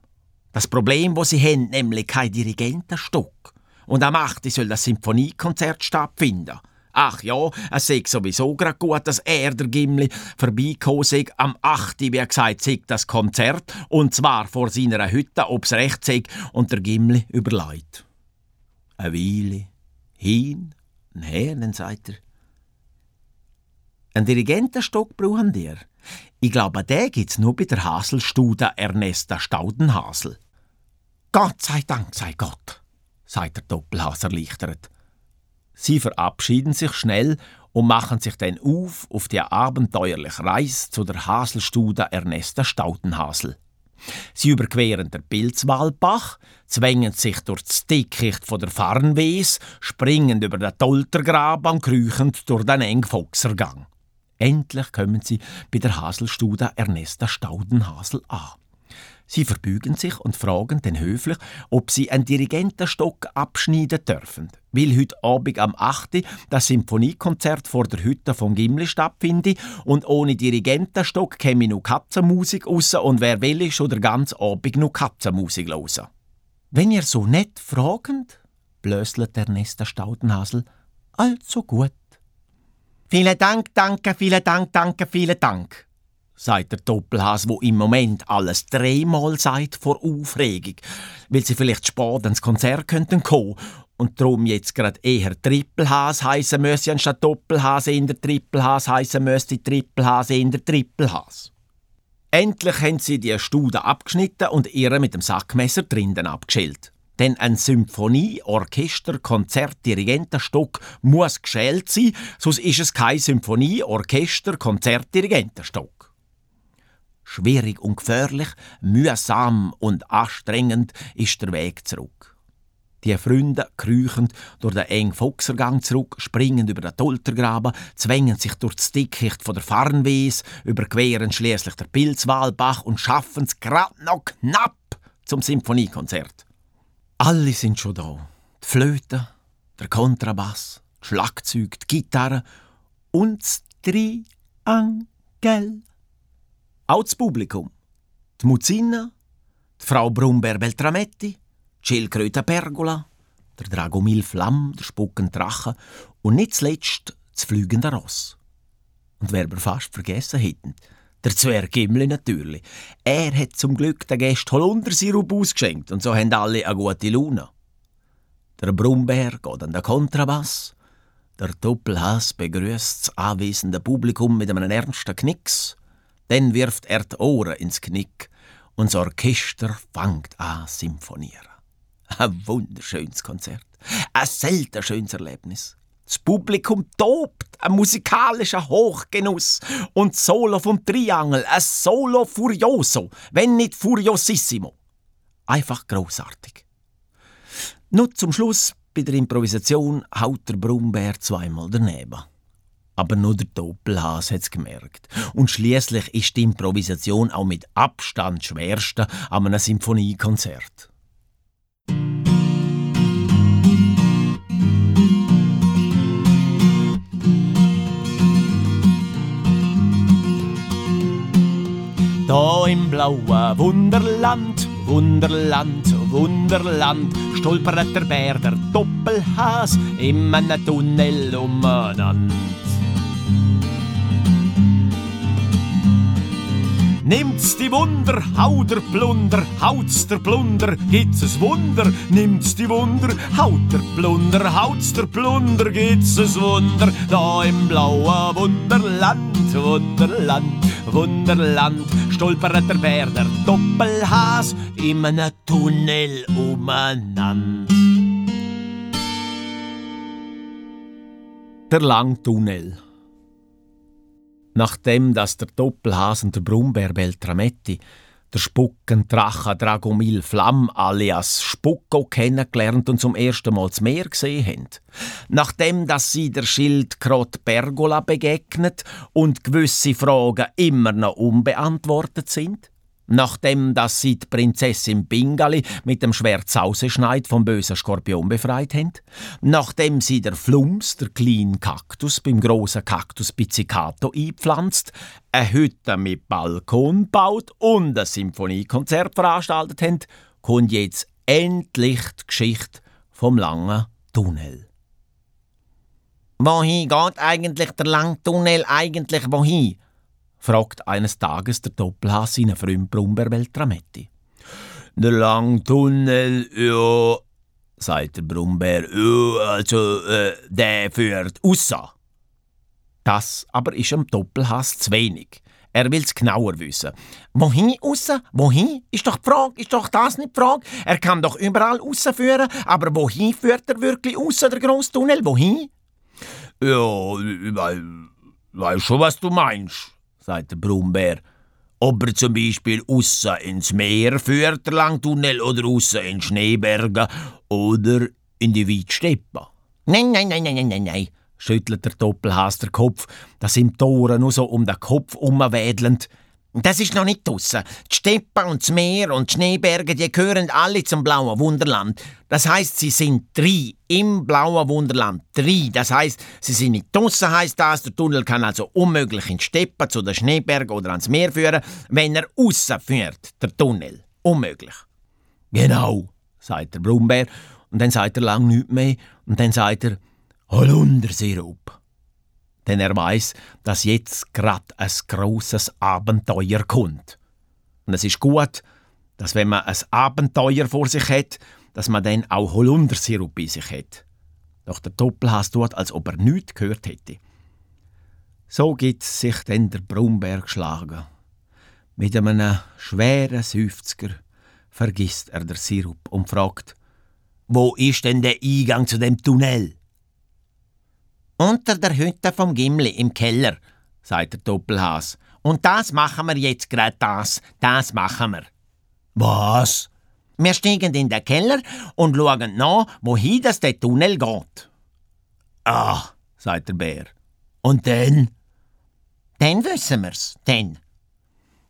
Das Problem, wo sie haben, nämlich kein Dirigentenstock. Und am 8. soll das Symphoniekonzert stattfinden. Ach ja, es sei sowieso grad gut, dass er, der Gimli, vorbeigekommen sei. Am 8. wie gesagt, sei das Konzert. Und zwar vor seiner Hütte, ob's recht sei. Und der Gimli überlegt. Eine Weile, hin und her, dann sagt er, einen Dirigentenstock brauchen dir. Ich glaube, der gibt's nur bei der Haselstude Ernesta Staudenhasel. Gott sei Dank, sei Gott, sagt der Doppelhas erleichtert. Sie verabschieden sich schnell und machen sich dann auf auf die abenteuerliche Reise zu der Haselstude Ernesta Staudenhasel. Sie überqueren den Pilzwaldbach, zwängen sich durch das Dickicht der Farnwes, springen über den Toltergraben und kriechen durch den engen Foxergang. Endlich kommen sie bei der Haselstude Ernesta Staudenhasel an. Sie verbeugen sich und fragen den höflich, ob sie einen Dirigentenstock abschneiden dürfen, weil heute Abend am 8. das Symphoniekonzert vor der Hütte von Gimli stattfindet und ohne Dirigentenstock käme nur Katzenmusik raus und wer will, schon der ganze Abend nur Katzenmusik hören. Wenn ihr so nett fragend, blöselt der Nester Staudenhasel, also gut. Vielen Dank, danke, vielen Dank, danke, vielen Dank, sagt der Doppelhas, wo im Moment alles dreimal sagt vor Aufregung, weil sie vielleicht spät ins Konzert könnten kommen und darum jetzt gerade eher Trippelhas heißen müsse anstatt Doppelhas in der Trippelhas heißen müsste Trippelhas in der Trippelhas. Endlich haben sie die Stude abgeschnitten und ihre mit dem Sackmesser drinnen abgeschält. Denn ein Symphonie, Orchester, Konzert, Dirigentenstock muss geschält sein, sonst ist es kein Symphonie, Orchester, Konzert, Dirigentenstock. Schwierig und gefährlich, mühsam und anstrengend ist der Weg zurück. Die Freunde kriechen durch den engen Fuchsergang zurück, springen über den Toltergraben, zwängen sich durch das Dickicht von der Farnwes, überqueren schließlich den Pilzwalbach und schaffen es gerade noch knapp zum Symphoniekonzert. Alle sind schon da. Die Flöte, der Kontrabass, das Schlagzeug, die Gitarre und das Triangel. Auch das Publikum. Die Muzina, die Frau Brumber Beltrametti, die Schildkröte Pergola, der Dragomil Flamm, der spuckende Drache und nicht zuletzt das fliegende Ross. Und wer wir fast vergessen hätten, der Zwerg Gimli natürlich. Er hat zum Glück den Gästen Holundersirup ausgeschenkt und so haben alle eine gute Laune. Der Brummbär geht an den Kontrabass. Der Doppelhass begrüßt das anwesende Publikum mit einem ernsten Knicks. Dann wirft er die Ohren ins Knick und das Orchester fängt an symphonieren. Ein wunderschönes Konzert. Ein selten schönes Erlebnis. Das Publikum tobt, ein musikalischer Hochgenuss. Und Solo vom Triangel, ein Solo furioso, wenn nicht furiosissimo. Einfach großartig. Nur zum Schluss bei der Improvisation haut der Brummbär zweimal daneben. Aber nur der Doppelhas hat's gemerkt. Und schließlich ist die Improvisation auch mit Abstand schwerste an einem Symphoniekonzert. Da im blauen Wunderland, Wunderland, Wunderland, stolpert der Bär, der Doppelhas, in einem Tunnel umeinander. Nimmt's die Wunder, haut der Plunder, haut's der Plunder, gibt's es Wunder. Nimmt's die Wunder, haut der Plunder, haut's der Plunder, gibt's es Wunder. Da im blauen Wunderland, Wunderland, Wunderland, stolpert der Bär, der Doppelhas, in einem Tunnel umeinander. Der Langtunnel. Nachdem dass der Doppelhas und der Brummbär Beltrametti der Spucken Drache Dragomil Flamm alias Spucko kennengelernt und zum ersten Mal das Meer gesehen haben. Nachdem dass sie der Schildkrott Pergola begegnet und gewisse Fragen immer noch unbeantwortet sind. Nachdem dass sie die Prinzessin Bingali mit dem Schwert Sauseschneid vom bösen Skorpion befreit haben, nachdem sie der Flums, der kleinen Kaktus, beim großen Kaktus Pizzicato einpflanzt, eine Hütte mit Balkon baut und ein Symphoniekonzert veranstaltet haben, kommt jetzt endlich die Geschichte vom langen Tunnel. Wohin geht eigentlich der lange Tunnel eigentlich wohin? Fragt eines Tages der Doppelhass seinen Freund Brumber Beltrametti. Der lange Tunnel, ja, sagt der Brummbär, ja, also, äh, der führt raus. Das aber ist am Doppelhass zu wenig. Er will es genauer wissen. Wohin raus? Wohin? Ist doch die Frage, ist doch das nicht die Frage? Er kann doch überall rausführen, aber wohin führt er wirklich raus, der grosse Tunnel? Wohin? Ja, ich weiß schon, was du meinst, sagt der Brummbär. Ob er zum Beispiel aussen ins Meer führt, der Langtunnel, oder aussen in Schneeberge oder in die Weitsteppe. Nein, nein, nein, nein, nein, nein, schüttelt der Doppelhaas der Kopf, dass ihm Tore nur so um den Kopf umwedlend. Das ist noch nicht draussen. Die Steppe und das Meer und die Schneeberge, die gehören alle zum blauen Wunderland. Das heißt, sie sind drei im blauen Wunderland. Drei. Das heißt, sie sind nicht draussen, heißt das. Der Tunnel kann also unmöglich in die Steppe, zu den Schneebergen oder ans Meer führen, wenn er aussen führt, der Tunnel. Unmöglich. Genau, sagt der Brummbär. Und dann sagt er lang nichts mehr. Und dann sagt er, Holundersirup denn er weiß, dass jetzt grad ein großes Abenteuer kommt. Und es ist gut, dass wenn man ein Abenteuer vor sich hat, dass man dann auch Holundersirup bei sich hat. Doch der Doppelhass tut, als ob er nichts gehört hätte. So gibt sich dann der Brummbär geschlagen. Mit einem schweren Seufzer vergisst er der Sirup und fragt, wo ist denn der Eingang zu dem Tunnel? Unter der Hütte vom Gimli im Keller, sagt der Doppelhas. Und das machen wir jetzt gerade das. Das machen wir. Was? Wir steigen in den Keller und schauen nach, wohin das der Tunnel geht. Ah, sagt der Bär. Und dann? Dann wissen wir's. Dann.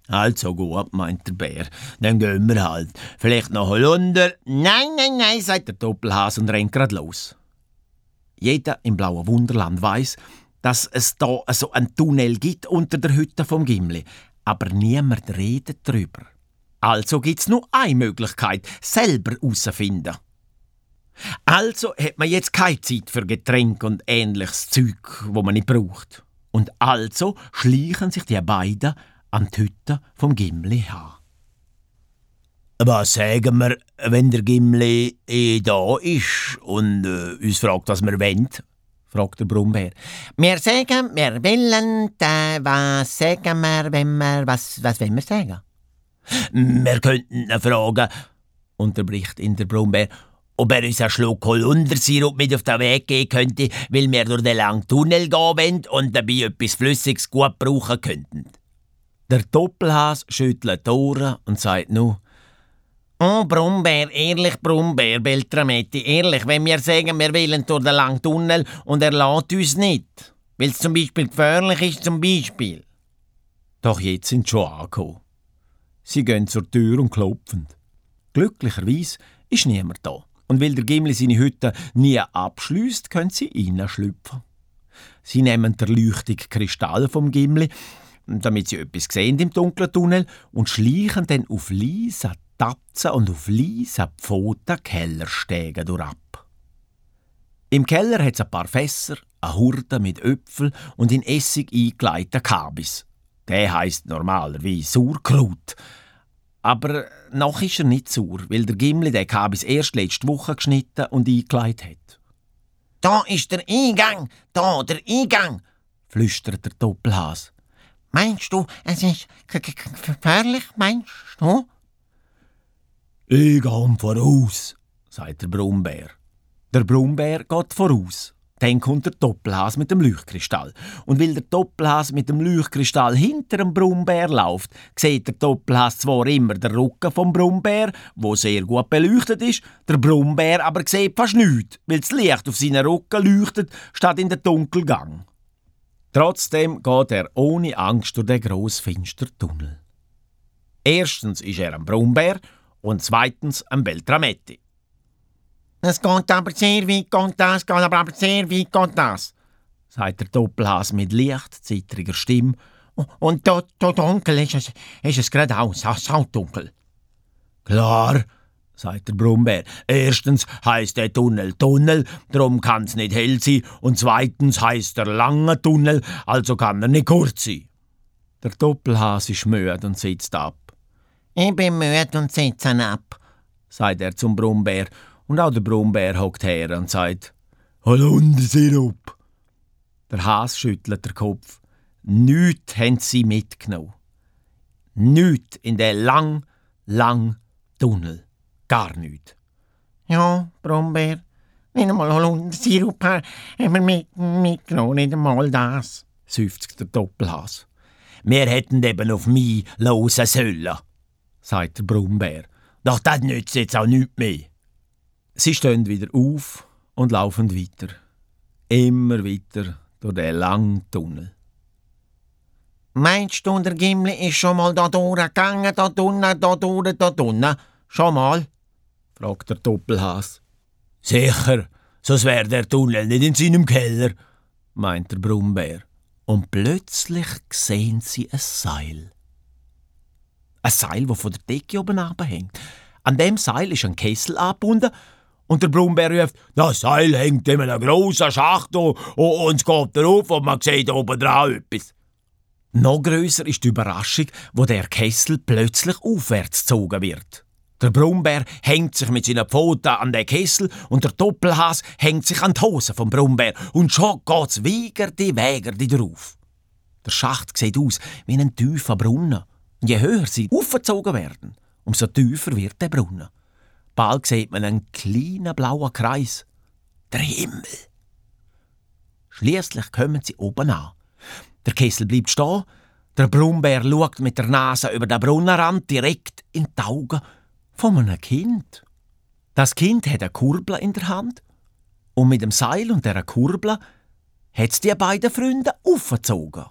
Also gut, meint der Bär. Dann gehen wir halt. Vielleicht noch Holunder. Nein, nein, nein, sagt der Doppelhas und rennt grad los. Jeder im blauen Wunderland weiß, dass es da so einen Tunnel gibt unter der Hütte vom Gimli, aber niemand redet darüber. Also gibt's nur eine Möglichkeit, selber herauszufinden. Also hat man jetzt keine Zeit für Getränk und ähnliches Zeug, wo man nicht braucht. Und also schleichen sich die beiden an die Hütte vom Gimli her. Was sagen wir, wenn der Gimli eh da ist und äh, uns fragt, was wir wollen? fragt der Brummbär. Wir sagen, wir wollen, äh, was sagen wir, wenn wir, was, was wollen wir sagen? Wir könnten ihn fragen, unterbricht ihn der Brummbär, ob er uns einen Schluck Holundersirup mit auf den Weg geben könnte, weil wir durch den langen Tunnel gehen wollen und dabei etwas Flüssiges gut brauchen könnten. Der Doppelhas schüttelt die Ohren und sagt nur, Oh, Brummbär, ehrlich Brummbär, Beltrametti, ehrlich, wenn wir sagen, wir wollen durch den langen Tunnel und er lässt uns nicht, weil es zum Beispiel gefährlich ist, zum Beispiel. Doch jetzt sind sie schon angekommen. Sie gehen zur Tür und klopfen. Glücklicherweise ist niemand da. Und weil der Gimli seine Hütte nie abschließt, können sie schlüpfen. Sie nehmen der Leuchtung Kristall vom Gimli, damit sie etwas sehen im dunklen Tunnel und schleichen dann auf leise Tatzen und auf leisen Pfoten Kellerstege durchab. Im Keller hat es ein paar Fässer, eine Hurde mit Äpfel und in Essig eingeleiteten Kabis. Der heisst normalerweise Sauerkraut. Aber noch ist er nicht sauer, weil der Gimli den Kabis erst letzte Woche geschnitten und eingeleitet hat. Da ist der Eingang, da der Eingang, flüstert der Doppelhas. Meinst du, es ist gefährlich, meinst du? Ich gehe voraus, sagt der Brummbär. Der Brummbär geht voraus. Dann kommt der Doppelhas mit dem Leuchtkristall. Und weil der Doppelhas mit dem Leuchtkristall hinter dem Brummbär läuft, sieht der Doppelhas zwar immer den Rücken vom Brummbär, wo sehr gut beleuchtet ist, der Brummbär aber sieht fast nichts, weil das Licht auf seinen Rücken leuchtet, statt in den Dunkelgang. Trotzdem geht er ohne Angst durch den grossen finsteren Tunnel. Erstens ist er ein Brummbär und zweitens ein Beltrametti. Es geht aber sehr weit, geht das, geht aber, sehr weit, geht das, sagt der Doppelhas mit leicht zittriger Stimme. Und dort, dort dunkel ist es, ist es gerade auch, so dunkel. Klar, sagt der Brummbär. Erstens heißt der Tunnel Tunnel, darum kann es nicht hell sein. Und zweitens heißt der lange Tunnel, also kann er nicht kurz sein. Der Doppelhas ist müde und sitzt ab. Ich bin müde und sitze ab, sagt er zum Brummbär. Und auch der Brummbär hockt her und sagt, Holundersirup. Der Has schüttelt den Kopf. Nichts haben sie mitgenommen. Nichts in den lang, lang Tunnel. Gar nichts. Ja, Brummbär, nicht einmal Holundersirup haben wir mit, mitgenommen, nicht einmal das, seufzt der Doppelhas. wir hätten eben auf mich losen sollen, sagt der Brummbär. Doch das nützt jetzt auch nichts mehr. Sie stehen wieder auf und laufen weiter. Immer weiter durch den langen Tunnel. Meinst du, der Gimli ist schon mal da durchgegangen, da drinnen, da durch, da drinnen? Schon mal? fragt der Doppelhas. Sicher, sonst wäre der Tunnel nicht in seinem Keller, meint der Brummbär. Und plötzlich sehen sie ein Seil. Ein Seil, das von der Decke oben abhängt. An dem Seil ist ein Kessel angebunden und der Brummbär ruft, das Seil hängt in einem grossen Schacht und, und es geht darauf und man sieht oben drauf etwas. Noch grösser ist die Überraschung, wo der Kessel plötzlich aufwärts gezogen wird. Der Brummbär hängt sich mit seinen Pfoten an den Kessel und der Doppelhas hängt sich an die Hose vom Brummbär und schon geht's wiegerte Wägerte drauf. Der Schacht sieht aus wie ein tiefer Brunnen. Je höher sie aufgezogen werden, umso tiefer wird der Brunnen. Bald sieht man einen kleinen blauen Kreis. Der Himmel. Schließlich kommen sie oben an. Der Kessel bleibt stehen. Der Brummbär schaut mit der Nase über den Brunnenrand direkt in die Augen von einem Kind. Das Kind hat eine Kurbel in der Hand und mit dem Seil und der Kurbel hat es die beiden Freunde aufgezogen.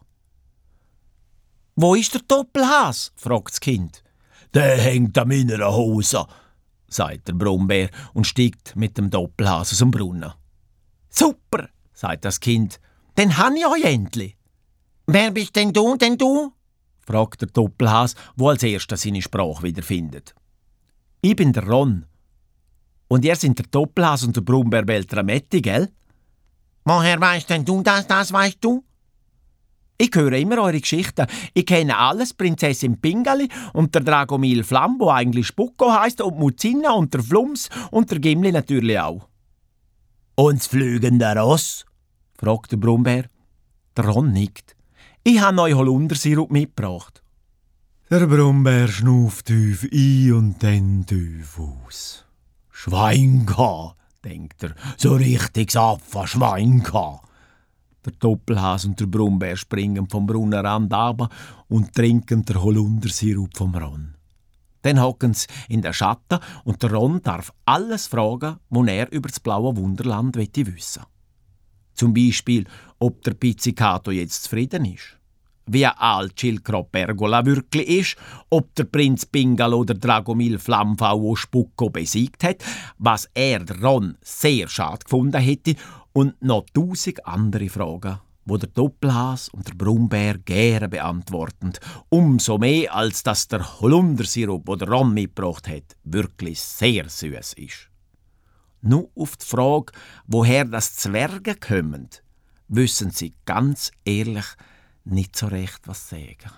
Wo ist der Doppelhas? fragt das Kind. Der hängt an meiner Hose, sagt der Brummbär und steigt mit dem Doppelhas dem Brunnen. Super, sagt das Kind. Dann han ich euch endlich. Wer bist denn du, denn du? fragt der Doppelhas, wo als erster seine Sprache wiederfindet. Ich bin der Ron. Und ihr sind der Doppelhas und der Brummbär Beltrametti, gell? Woher weißt denn du das, das weißt du? Ich höre immer eure Geschichten. Ich kenne alles, Prinzessin Pingali und der Dragomil Flamm, wo eigentlich Spucko heißt und Muzina und der Flums und der Gimli natürlich auch. Und das fliegende Ross? fragt der Brummbär. Der Ron nickt. Ich habe euch Holundersirup mitgebracht. Der Brummbär schnuft tief ein und dann tief aus. Schwein denkt er. So richtig Apfel Schwein gehabt. Der Doppelhas und der Brummbär springen vom Brunnenrand ab und trinken der Holundersirup vom Ron. Dann hocken sie in der Schatten und der Ron darf alles fragen, was er über das blaue Wunderland wissen Zum Beispiel, ob der Pizzicato jetzt zufrieden ist. Wie alt Schildkröte Pergola wirklich ist, ob der Prinz Pingal oder Dragomil Flammfau Spucco besiegt hat, was er, der Ron, sehr schade gefunden hätte und noch tausend andere Fragen, wo der Doppelhas und der Brummbär gerne beantworten, umso mehr als dass der Holundersirup, den Ron mitgebracht hat, wirklich sehr süß ist. Nur auf die Frage, woher das Zwerge kommen, wissen sie ganz ehrlich nicht so recht was sagen.